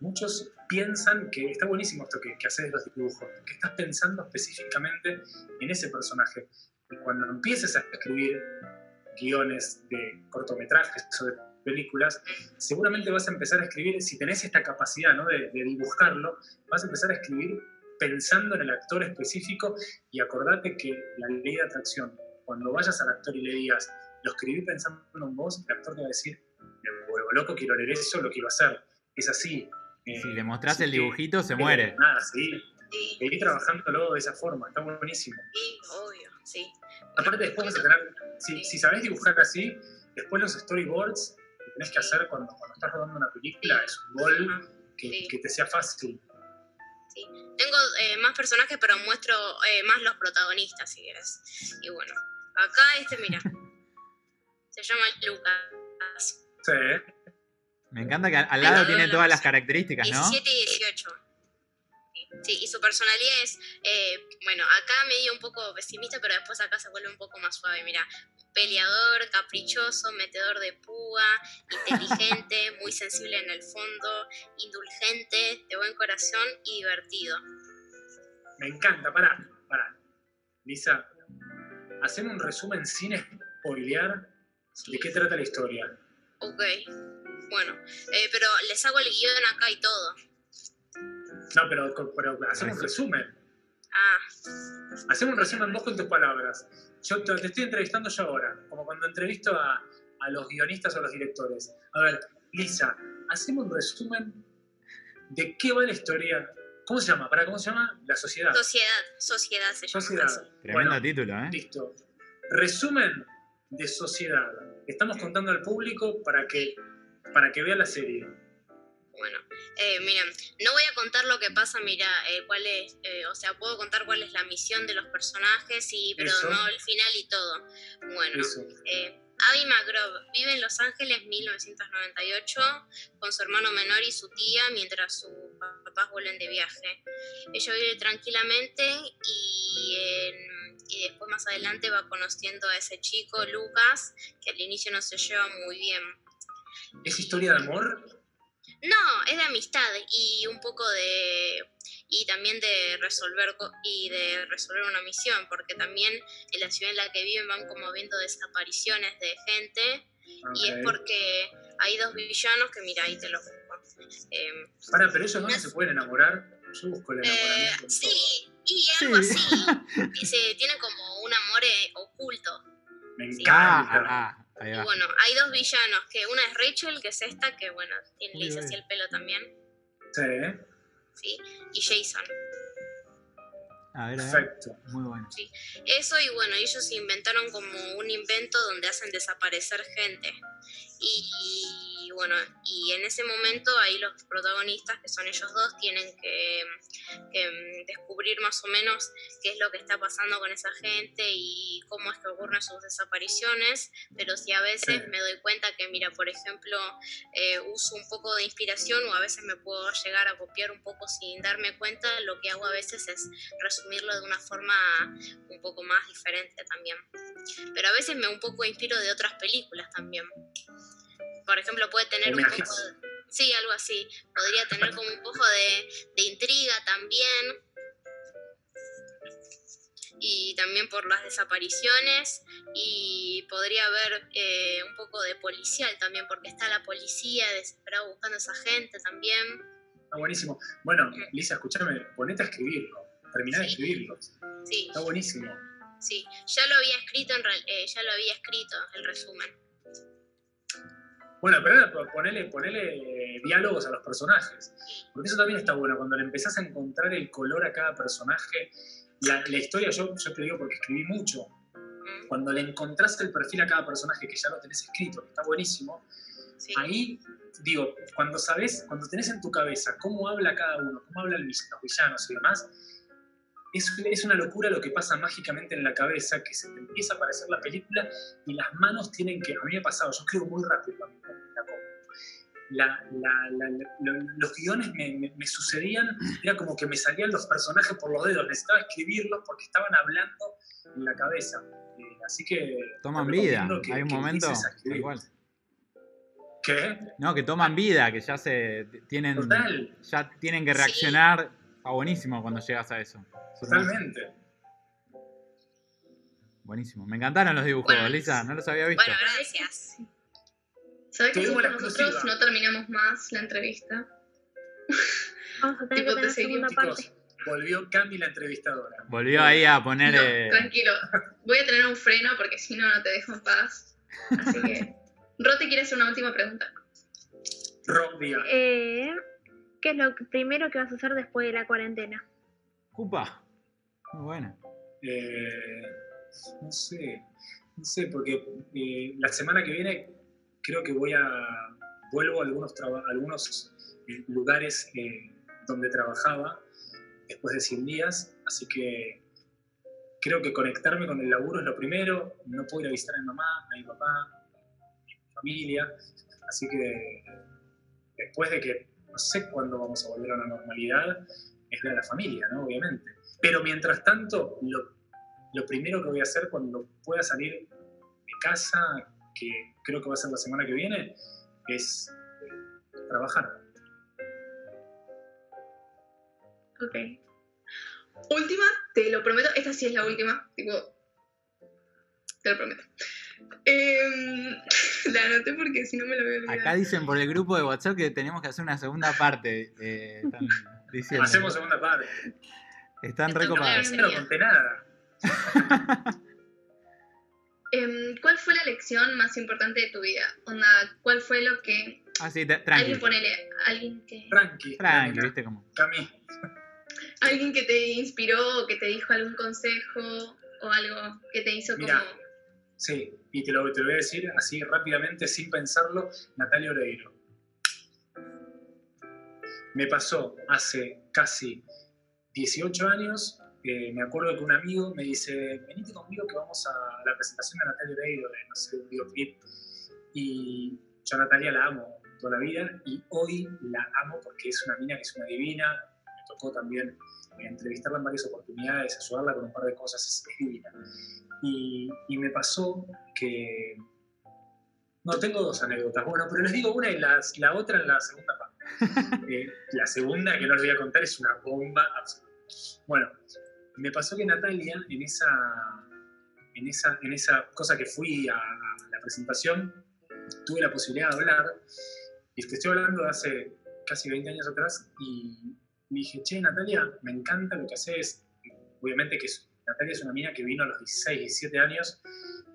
muchos piensan que está buenísimo esto que, que haces de los dibujos, que estás pensando específicamente en ese personaje. Y cuando empieces a escribir guiones de cortometrajes o de películas, seguramente vas a empezar a escribir, si tenés esta capacidad ¿no? de, de dibujarlo, vas a empezar a escribir pensando en el actor específico y acordate que la ley de atracción, cuando vayas al actor y le digas, lo escribí pensando en vos, el actor te va a decir, me vuelvo loco, quiero leer eso, lo quiero hacer. Es así. Eh, Si le mostrás el que- dibujito, se pero muere. Nada, sí. Sí, Seguí trabajándolo de esa forma, está buenísimo. sí, obvio, sí. Aparte después vas a tener, si, Sí. si sabés dibujar así, después los storyboards que tenés que hacer cuando, cuando estás rodando una película es un gol que, Sí. que te sea fácil. Tengo eh, más personajes, pero muestro eh, más los protagonistas, si quieres. Y bueno, acá este, mira. se llama Lucas. Sí, Me encanta que al lado tiene todas las sí. características, ¿no? 17 y 18. Sí, y su personalidad es, eh, bueno, acá medio un poco pesimista, pero después acá se vuelve un poco más suave. Mira, peleador, caprichoso, metedor de púa, inteligente, muy sensible en el fondo, indulgente, de buen corazón y divertido. me encanta. Pará, pará. Lisa, hacemos un resumen sin spoilear de qué trata la historia. Ok, bueno, eh, pero les hago el guion acá y todo. No, pero, pero hacemos un resumen. Ah, Hacemos un resumen vos con tus palabras. Yo te, te estoy entrevistando yo ahora, como cuando entrevisto a, a los guionistas o a los directores. A ver, Lisa, hacemos un resumen de qué va la historia. ¿Cómo se llama? ¿Para cómo se llama? La sociedad. sociedad, sociedad se llama. Sociedad. así. Tremendo Bueno, título, ¿eh? Listo. Resumen de sociedad. Estamos contando al público para que, para que vea la serie. Bueno, eh, miren, no voy a contar lo que pasa, mira, eh, cuál es, eh, o sea, puedo contar cuál es la misión de los personajes, y, pero Eso. no el final y todo. Bueno, Abby McGraw vive en Los Ángeles 1998 con su hermano menor y su tía mientras sus papás vuelven de viaje. Ella vive tranquilamente y, en- y después más adelante va conociendo a ese chico, Lucas, que al inicio no se lleva muy bien. ¿Es historia de amor? No, es de amistad y un poco de y también de resolver co- y de resolver una misión, porque también en la ciudad en la que viven van como viendo desapariciones de gente y es porque hay dos villanos que mira ahí te los busco. Em, Pará, pero ellos no se pueden enamorar. Yo busco el eh, enamoramiento. en sí, y algo Sí. así. Y se tiene como un amor eh, oculto. Me sí. Ah, encanta. ah, Y bueno, hay dos villanos, que una es Rachel, que es esta, que bueno, tiene, le así el pelo también, Sí, ¿sí? Y Jason. A ver, a ver. perfecto. Muy bueno. Eso y bueno, ellos inventaron como un invento donde hacen desaparecer gente. Y, bueno, y en ese momento ahí los protagonistas, que son ellos dos, tienen que, que, mm, descubrir más o menos qué es lo que está pasando con esa gente y cómo es que ocurren sus desapariciones. Pero si a veces me doy cuenta que, mira, por ejemplo, eh, uso un poco de inspiración o a veces me puedo llegar a copiar un poco sin darme cuenta, lo que hago a veces es resumirlo de una forma un poco más diferente también. Pero a veces me un poco inspiro de otras películas también. Por ejemplo, puede tener un poco de... Sí, algo así. Podría tener como un poco de, de intriga también. Y también por las desapariciones. Y podría haber eh, un poco de policial también, porque está la policía desesperada buscando a esa gente también. Está buenísimo. Bueno, Lisa, escúchame, ponete a escribirlo. Terminá de escribirlo. Sí, Está buenísimo. sí. Ya lo había escrito, en real- eh, ya lo había escrito el resumen. Bueno, pero ponele, ponele eh, diálogos a los personajes. Porque eso también está bueno. Cuando le empezás a encontrar el color a cada personaje, la, la historia, yo, yo te digo porque escribí mucho. Mm, Cuando le encontrás el perfil a cada personaje que ya lo tenés escrito, que está buenísimo, Sí. ahí, digo, cuando sabes, cuando tenés en tu cabeza cómo habla cada uno, cómo hablan los villanos y demás, es, es una locura lo que pasa mágicamente en la cabeza, que se te empieza a aparecer la película y las manos tienen que, a mí me ha pasado, yo escribo muy rápido la los guiones me, me- me sucedían, era como que me salían los personajes por los dedos, necesitaba escribirlos porque estaban hablando en la cabeza. Eh, así que... Toman vida. que- Hay un momento. cual. ¿Qué? No, que toman vida, que ya se tienen. Total, Ya tienen que Sí. reaccionar. Está buenísimo cuando llegas a eso. Totalmente. Buenísimo. Me encantaron los dibujos, Bueno, Lisa. No los había visto. Bueno, gracias. ¿Sabes la nosotros exclusiva. no terminamos más la entrevista? Vamos a tener Tipo, que te tener segunda seguimos, parte. Chicos, volvió Cami la entrevistadora. Volvió ahí a poner. No, eh, tranquilo. Voy a tener un freno porque si no, no te dejo en paz. Así que. Rote quiere hacer una última pregunta. Rob, diga. Eh, ¿Qué es lo primero que vas a hacer después de la cuarentena? Cupa. Muy bueno. Eh, no sé, no sé, porque eh, la semana que viene creo que voy a vuelvo a algunos algunos eh, lugares eh, donde trabajaba después de 100 días, así que creo que conectarme con el laburo es lo primero. No puedo ir a visitar a mi mamá, a mi papá, a mi familia, así que después de que no sé cuándo vamos a volver a la normalidad, es ver a la familia, ¿no? Obviamente. Pero mientras tanto, lo, lo primero que voy a hacer cuando pueda salir de casa, que creo que va a ser la semana que viene, es trabajar. Ok. Última, te lo prometo. Esta sí es la última. Tipo. Te lo prometo. Em, la anoté porque si no me la voy a olvidar. Acá dicen por el grupo de WhatsApp que tenemos que hacer una segunda parte. eh, están diciendo. Hacemos segunda parte. Están recopados. Yo no conté nada. Em, ¿Cuál fue la lección más importante de tu vida? Onda, ¿cuál fue lo que. Ah, sí, te- tranqui. Alguien ponele. Alguien que. Tranqui. Tranqui, viste cómo. Cami, Alguien que te inspiró o que te dijo algún consejo o algo que te hizo como. Mira. sí, y te lo, te lo voy a decir así rápidamente, sin pensarlo, Natalia Oreiro. Me pasó hace casi 18 años, eh, me acuerdo que un amigo me dice, venite conmigo que vamos a la presentación de Natalia Oreiro, de, no sé, un videoclip. Y yo a Natalia la amo toda la vida y hoy la amo porque es una mina que es una divina. Me tocó también eh, entrevistarla en varias oportunidades, ayudarla con un par de cosas, es, es divina. Y, y me pasó que... No, tengo dos anécdotas. Bueno, pero les digo una y las- la otra en la segunda parte. Eh, la segunda, que no les voy a contar, es una bomba absoluta. Bueno, me pasó que Natalia, en esa, en esa, en esa cosa que fui a, la presentación, tuve la posibilidad de hablar, y te estoy hablando de hace casi 20 años atrás, y dije, che, Natalia, me encanta lo que haces. Obviamente que Natalia es una mina que vino a los 16, 17 años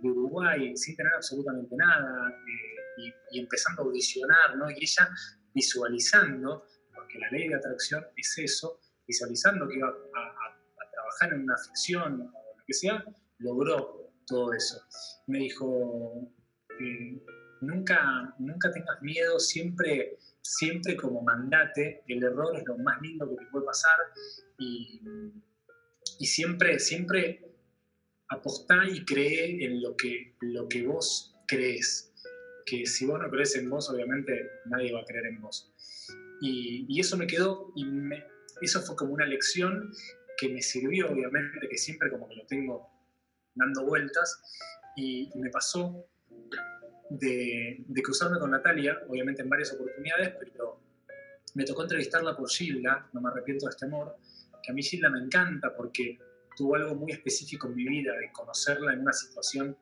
de Uruguay sin tener absolutamente nada, eh, y, empezando a audicionar, ¿no? Y ella visualizando, porque la ley de atracción es eso, visualizando que iba a trabajar en una ficción o lo que sea, logró todo eso. Me dijo, eh, nunca, nunca tengas miedo, siempre, siempre como mandate, el error es lo más lindo que te puede pasar y, y siempre, siempre apostá y cree en lo que, lo que vos crees. Que si vos no crees en vos, obviamente nadie va a creer en vos. Y, y eso me quedó, y me- eso fue como una lección que me sirvió, obviamente, que siempre como que lo tengo dando vueltas, y, me pasó de, de cruzarme con Natalia, obviamente en varias oportunidades, pero me tocó entrevistarla por Gilda, no me arrepiento de este amor, que a mí Gilda me encanta porque tuvo algo muy específico en mi vida, de conocerla en una situación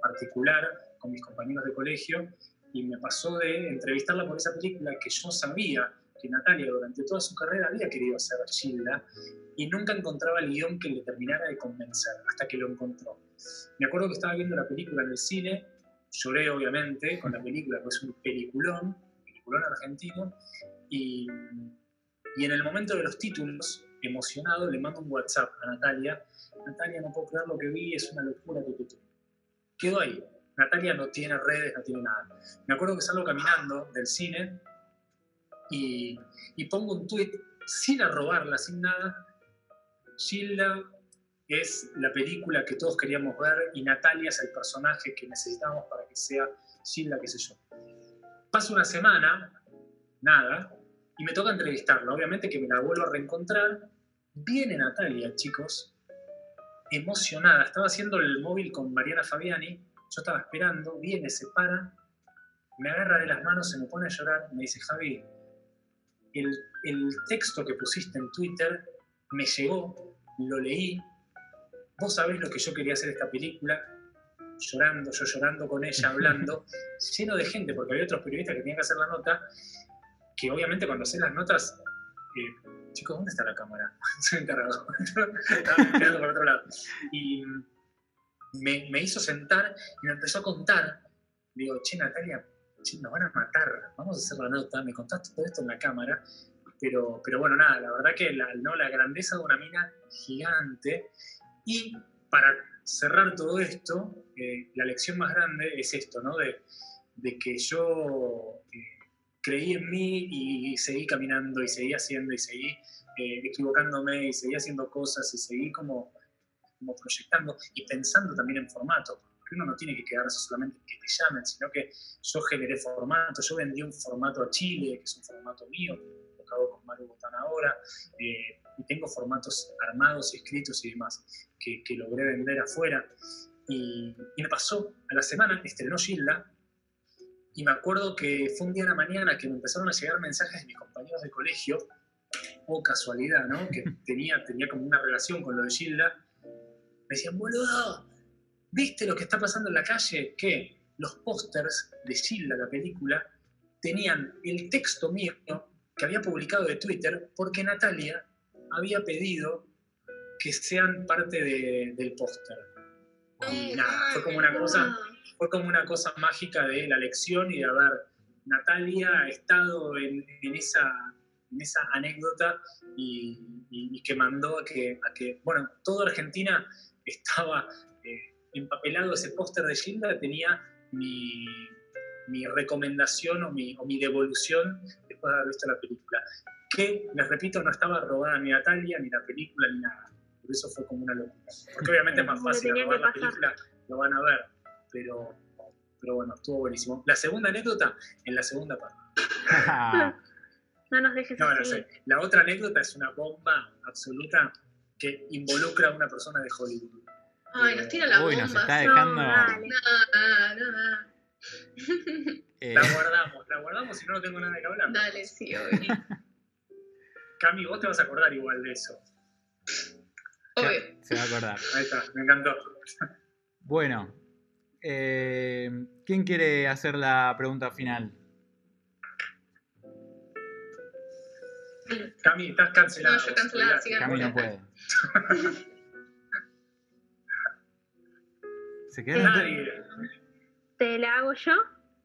particular con mis compañeros de colegio, y me pasó de entrevistarla por esa película que yo sabía que Natalia durante toda su carrera había querido hacer Gilda, y nunca encontraba el guion que le terminara de convencer, hasta que lo encontró. Me acuerdo que estaba viendo la película en el cine, lloré obviamente con la película, porque es un peliculón, peliculón argentino, y, y en el momento de los títulos, emocionado, le mando un WhatsApp a Natalia, Natalia, no puedo creer lo que vi, es una locura, tu, tu". Quedó ahí. Natalia no tiene redes, no tiene nada. Me acuerdo que salgo caminando del cine y, pongo un tweet sin arrobarla, sin nada. Gilda es la película que todos queríamos ver y Natalia es el personaje que necesitábamos para que sea Gilda, qué sé yo. Pasa una semana, nada, y me toca entrevistarla. Obviamente que me la vuelvo a reencontrar. Viene Natalia, chicos, emocionada. Estaba haciendo el móvil con Mariana Fabiani. Yo estaba esperando, viene, se para, me agarra de las manos, se me pone a llorar, me dice, Javi, el, el texto que pusiste en Twitter me llegó, lo leí, vos sabés lo que yo quería hacer esta película, llorando, yo llorando con ella, hablando, lleno de gente, porque había otros periodistas que tenían que hacer la nota, que obviamente cuando hacen las notas, eh, chicos, ¿dónde está la cámara? Soy encargado. Estaba mirando por otro lado. Y me, me hizo sentar y me empezó a contar. Digo, che, Natalia, nos van a matar, vamos a hacer la nota, me contaste todo esto en la cámara. Pero, pero bueno, nada, la verdad que la, no, la grandeza de una mina gigante. Y para cerrar todo esto, eh, la lección más grande es esto, ¿no? De, de que yo eh, creí en mí y seguí caminando y seguí haciendo y seguí eh, equivocándome y seguí haciendo cosas y seguí como proyectando y pensando también en formato. Porque uno no tiene que quedarse solamente en que te llamen, sino que yo generé formato, yo vendí un formato a Chile, que es un formato mío, tocado con Mario Botán ahora, eh, y tengo formatos armados y escritos y demás que, que logré vender afuera. Y, y, me pasó, a la semana estrenó Gilda, y me acuerdo que fue un día en la mañana que me empezaron a llegar mensajes de mis compañeros de colegio, o casualidad, ¿no? Que tenía, tenía como una relación con lo de Gilda. Me decían, boludo, ¿viste lo que está pasando en la calle? Que los pósters de Gilda, la película, tenían el texto mío que había publicado de Twitter porque Natalia había pedido que sean parte de, del póster. Y nada, fue como una cosa fue como una cosa mágica de la lección y de haber, Natalia ha estado en, en esa, en esa anécdota y, y, y, que mandó a que, a que, bueno, toda Argentina estaba eh, empapelado ese póster de Gilda, tenía mi, mi recomendación o mi, o mi, devolución después de haber visto la película. Que, les repito, no estaba robada ni Natalia, ni la película, ni nada. Por eso fue como una locura. Porque obviamente es más fácil robar la película, lo van a ver pero, pero bueno, estuvo buenísimo. La segunda anécdota, en la segunda parte. no nos dejes no, así. No sé. La otra anécdota es una bomba absoluta que involucra a una persona de Hollywood. Ay, nos tira la Uy, bomba. nos está dejando. No. No. Eh, La guardamos, la guardamos y no, no tengo nada que hablar. Dale, sí, obvio. Cami, vos te vas a acordar igual de eso. Obvio. se va a acordar. Ahí está, me encantó. Bueno, eh, ¿quién quiere hacer la pregunta final? Cami, estás cancelada. No, yo cancelada, sigan. Cami no puede. ¿Se queda? Nadie. ¿Te la hago yo?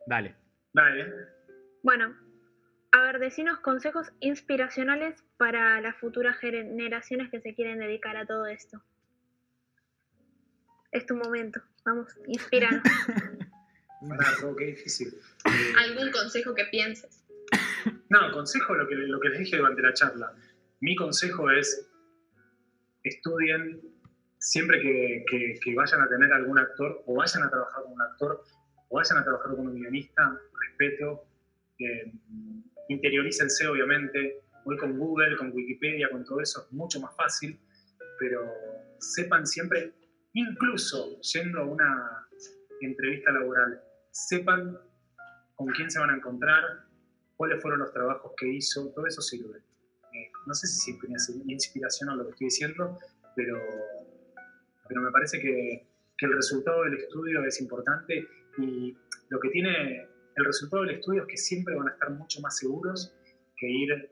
Dale. Dale. Bueno, a ver, decinos consejos inspiracionales para las futuras generaciones que se quieren dedicar a todo esto. Es tu momento. Vamos. Pará, todo, qué difícil. Eh, ¿Algún consejo que pienses? No, consejo lo que, lo que les dije durante la charla. Mi consejo es estudien siempre que, que- que vayan a tener algún actor o vayan a trabajar con un actor o vayan a trabajar con un guionista, respeto, eh, interiorícense obviamente. Hoy con Google, con Wikipedia, con todo eso es mucho más fácil, pero sepan siempre, incluso yendo a una entrevista laboral, sepan con quién se van a encontrar, cuáles fueron los trabajos que hizo, todo eso sirve. Eh, no sé si es inspiración lo que estoy diciendo, pero, pero me parece que, que el resultado del estudio es importante y lo que tiene el resultado del estudio es que siempre van a estar mucho más seguros que ir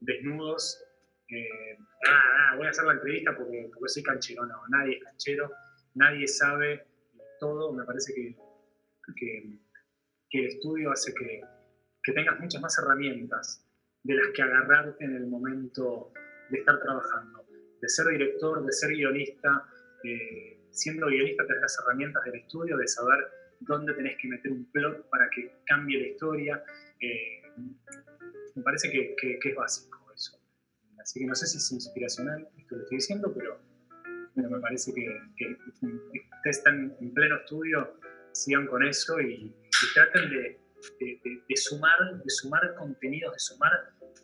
desnudos. eh, ah, ah, voy a hacer la entrevista porque, porque soy canchero. No, nadie es canchero, nadie sabe todo. Me parece que, que, que el estudio hace que, que tengas muchas más herramientas de las que agarrarte en el momento de estar trabajando, de ser director, de ser guionista. Siendo guionista tenés las herramientas del estudio de saber dónde tenés que meter un plot para que cambie la historia. eh, me parece que, es básico eso. Así que no sé si es inspiracional esto que estoy diciendo, pero, pero me parece que, ustedes están en pleno estudio, sigan con eso y, y traten de- de sumar, de sumar contenidos, de sumar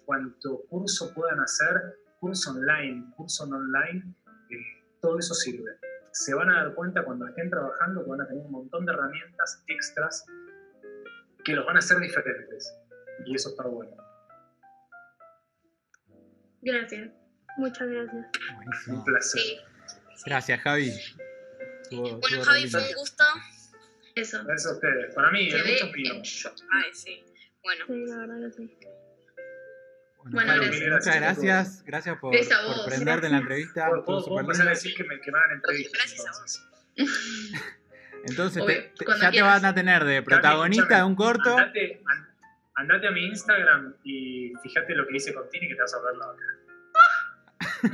cuanto curso puedan hacer, curso online, curso no online, eh, todo eso sirve. Se van a dar cuenta cuando estén trabajando que van a tener un montón de herramientas extras que los van a hacer diferentes. Y eso está bueno. Gracias. Muchas gracias. Un placer. Sí. Gracias, Javi. Bueno, Javi, fue un gusto. Eso. Gracias a ustedes. Para mí, es en shock. Ay, sí. Bueno, Sí, la verdad que sí. Bueno, Bueno, gracias. muchas gracias. Gracias por, Gracias a por vos. prenderte en la entrevista. ¿Puedo, Estuvo puedo, puedo súper empezar a decir que me, entrevistas? gracias a entonces? vos. Entonces, Obvio, te- te- cuando ya te van a tener de protagonista de un corto. Andate, an- andate a mi Instagram y fíjate lo que hice con Tini que te vas a ver la otra.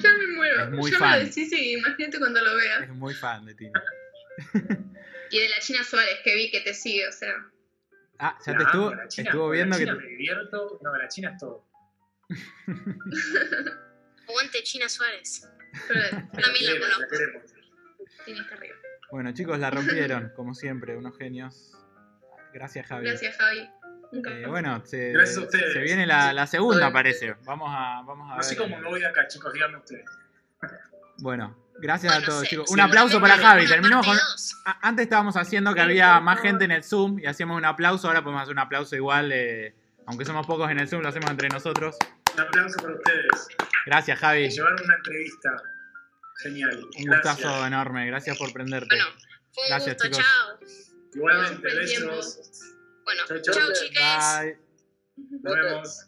Ya me muero. Es muy ya fan. me lo decís y imagínate cuando lo veas. Es muy fan de ti. Y de la China Suárez que vi que te sigue, o sea. Ah, ya La te amo, estuvo, China, viendo la que. Te- me divierto. No, la China es todo. Aguante China Suárez. También la conozco. arriba. Bueno, chicos, la rompieron, como siempre, unos genios. Gracias, Javi. Gracias, Javi. Eh, bueno, se, Gracias a ustedes. se viene la, la segunda, parece. Vamos a, vamos a ver. cómo me voy de acá, chicos, díganme ustedes. Bueno, gracias a todos, chicos. sí, Un aplauso para Javi. Terminamos con. Antes estábamos haciendo que Sí, había más gente en el Zoom y hacíamos un aplauso. Ahora podemos hacer un aplauso igual. eh, aunque somos pocos en el Zoom, lo hacemos entre nosotros. Un aplauso para ustedes. Gracias, Javi. Me llevaron una entrevista. Genial. Un Gracias. gustazo enorme. Gracias por prenderte. Bueno, fue un Gracias, gusto. chicos. Chao. Igualmente, besos. Bueno, chau. chao, chiques. Bye. Nos vemos.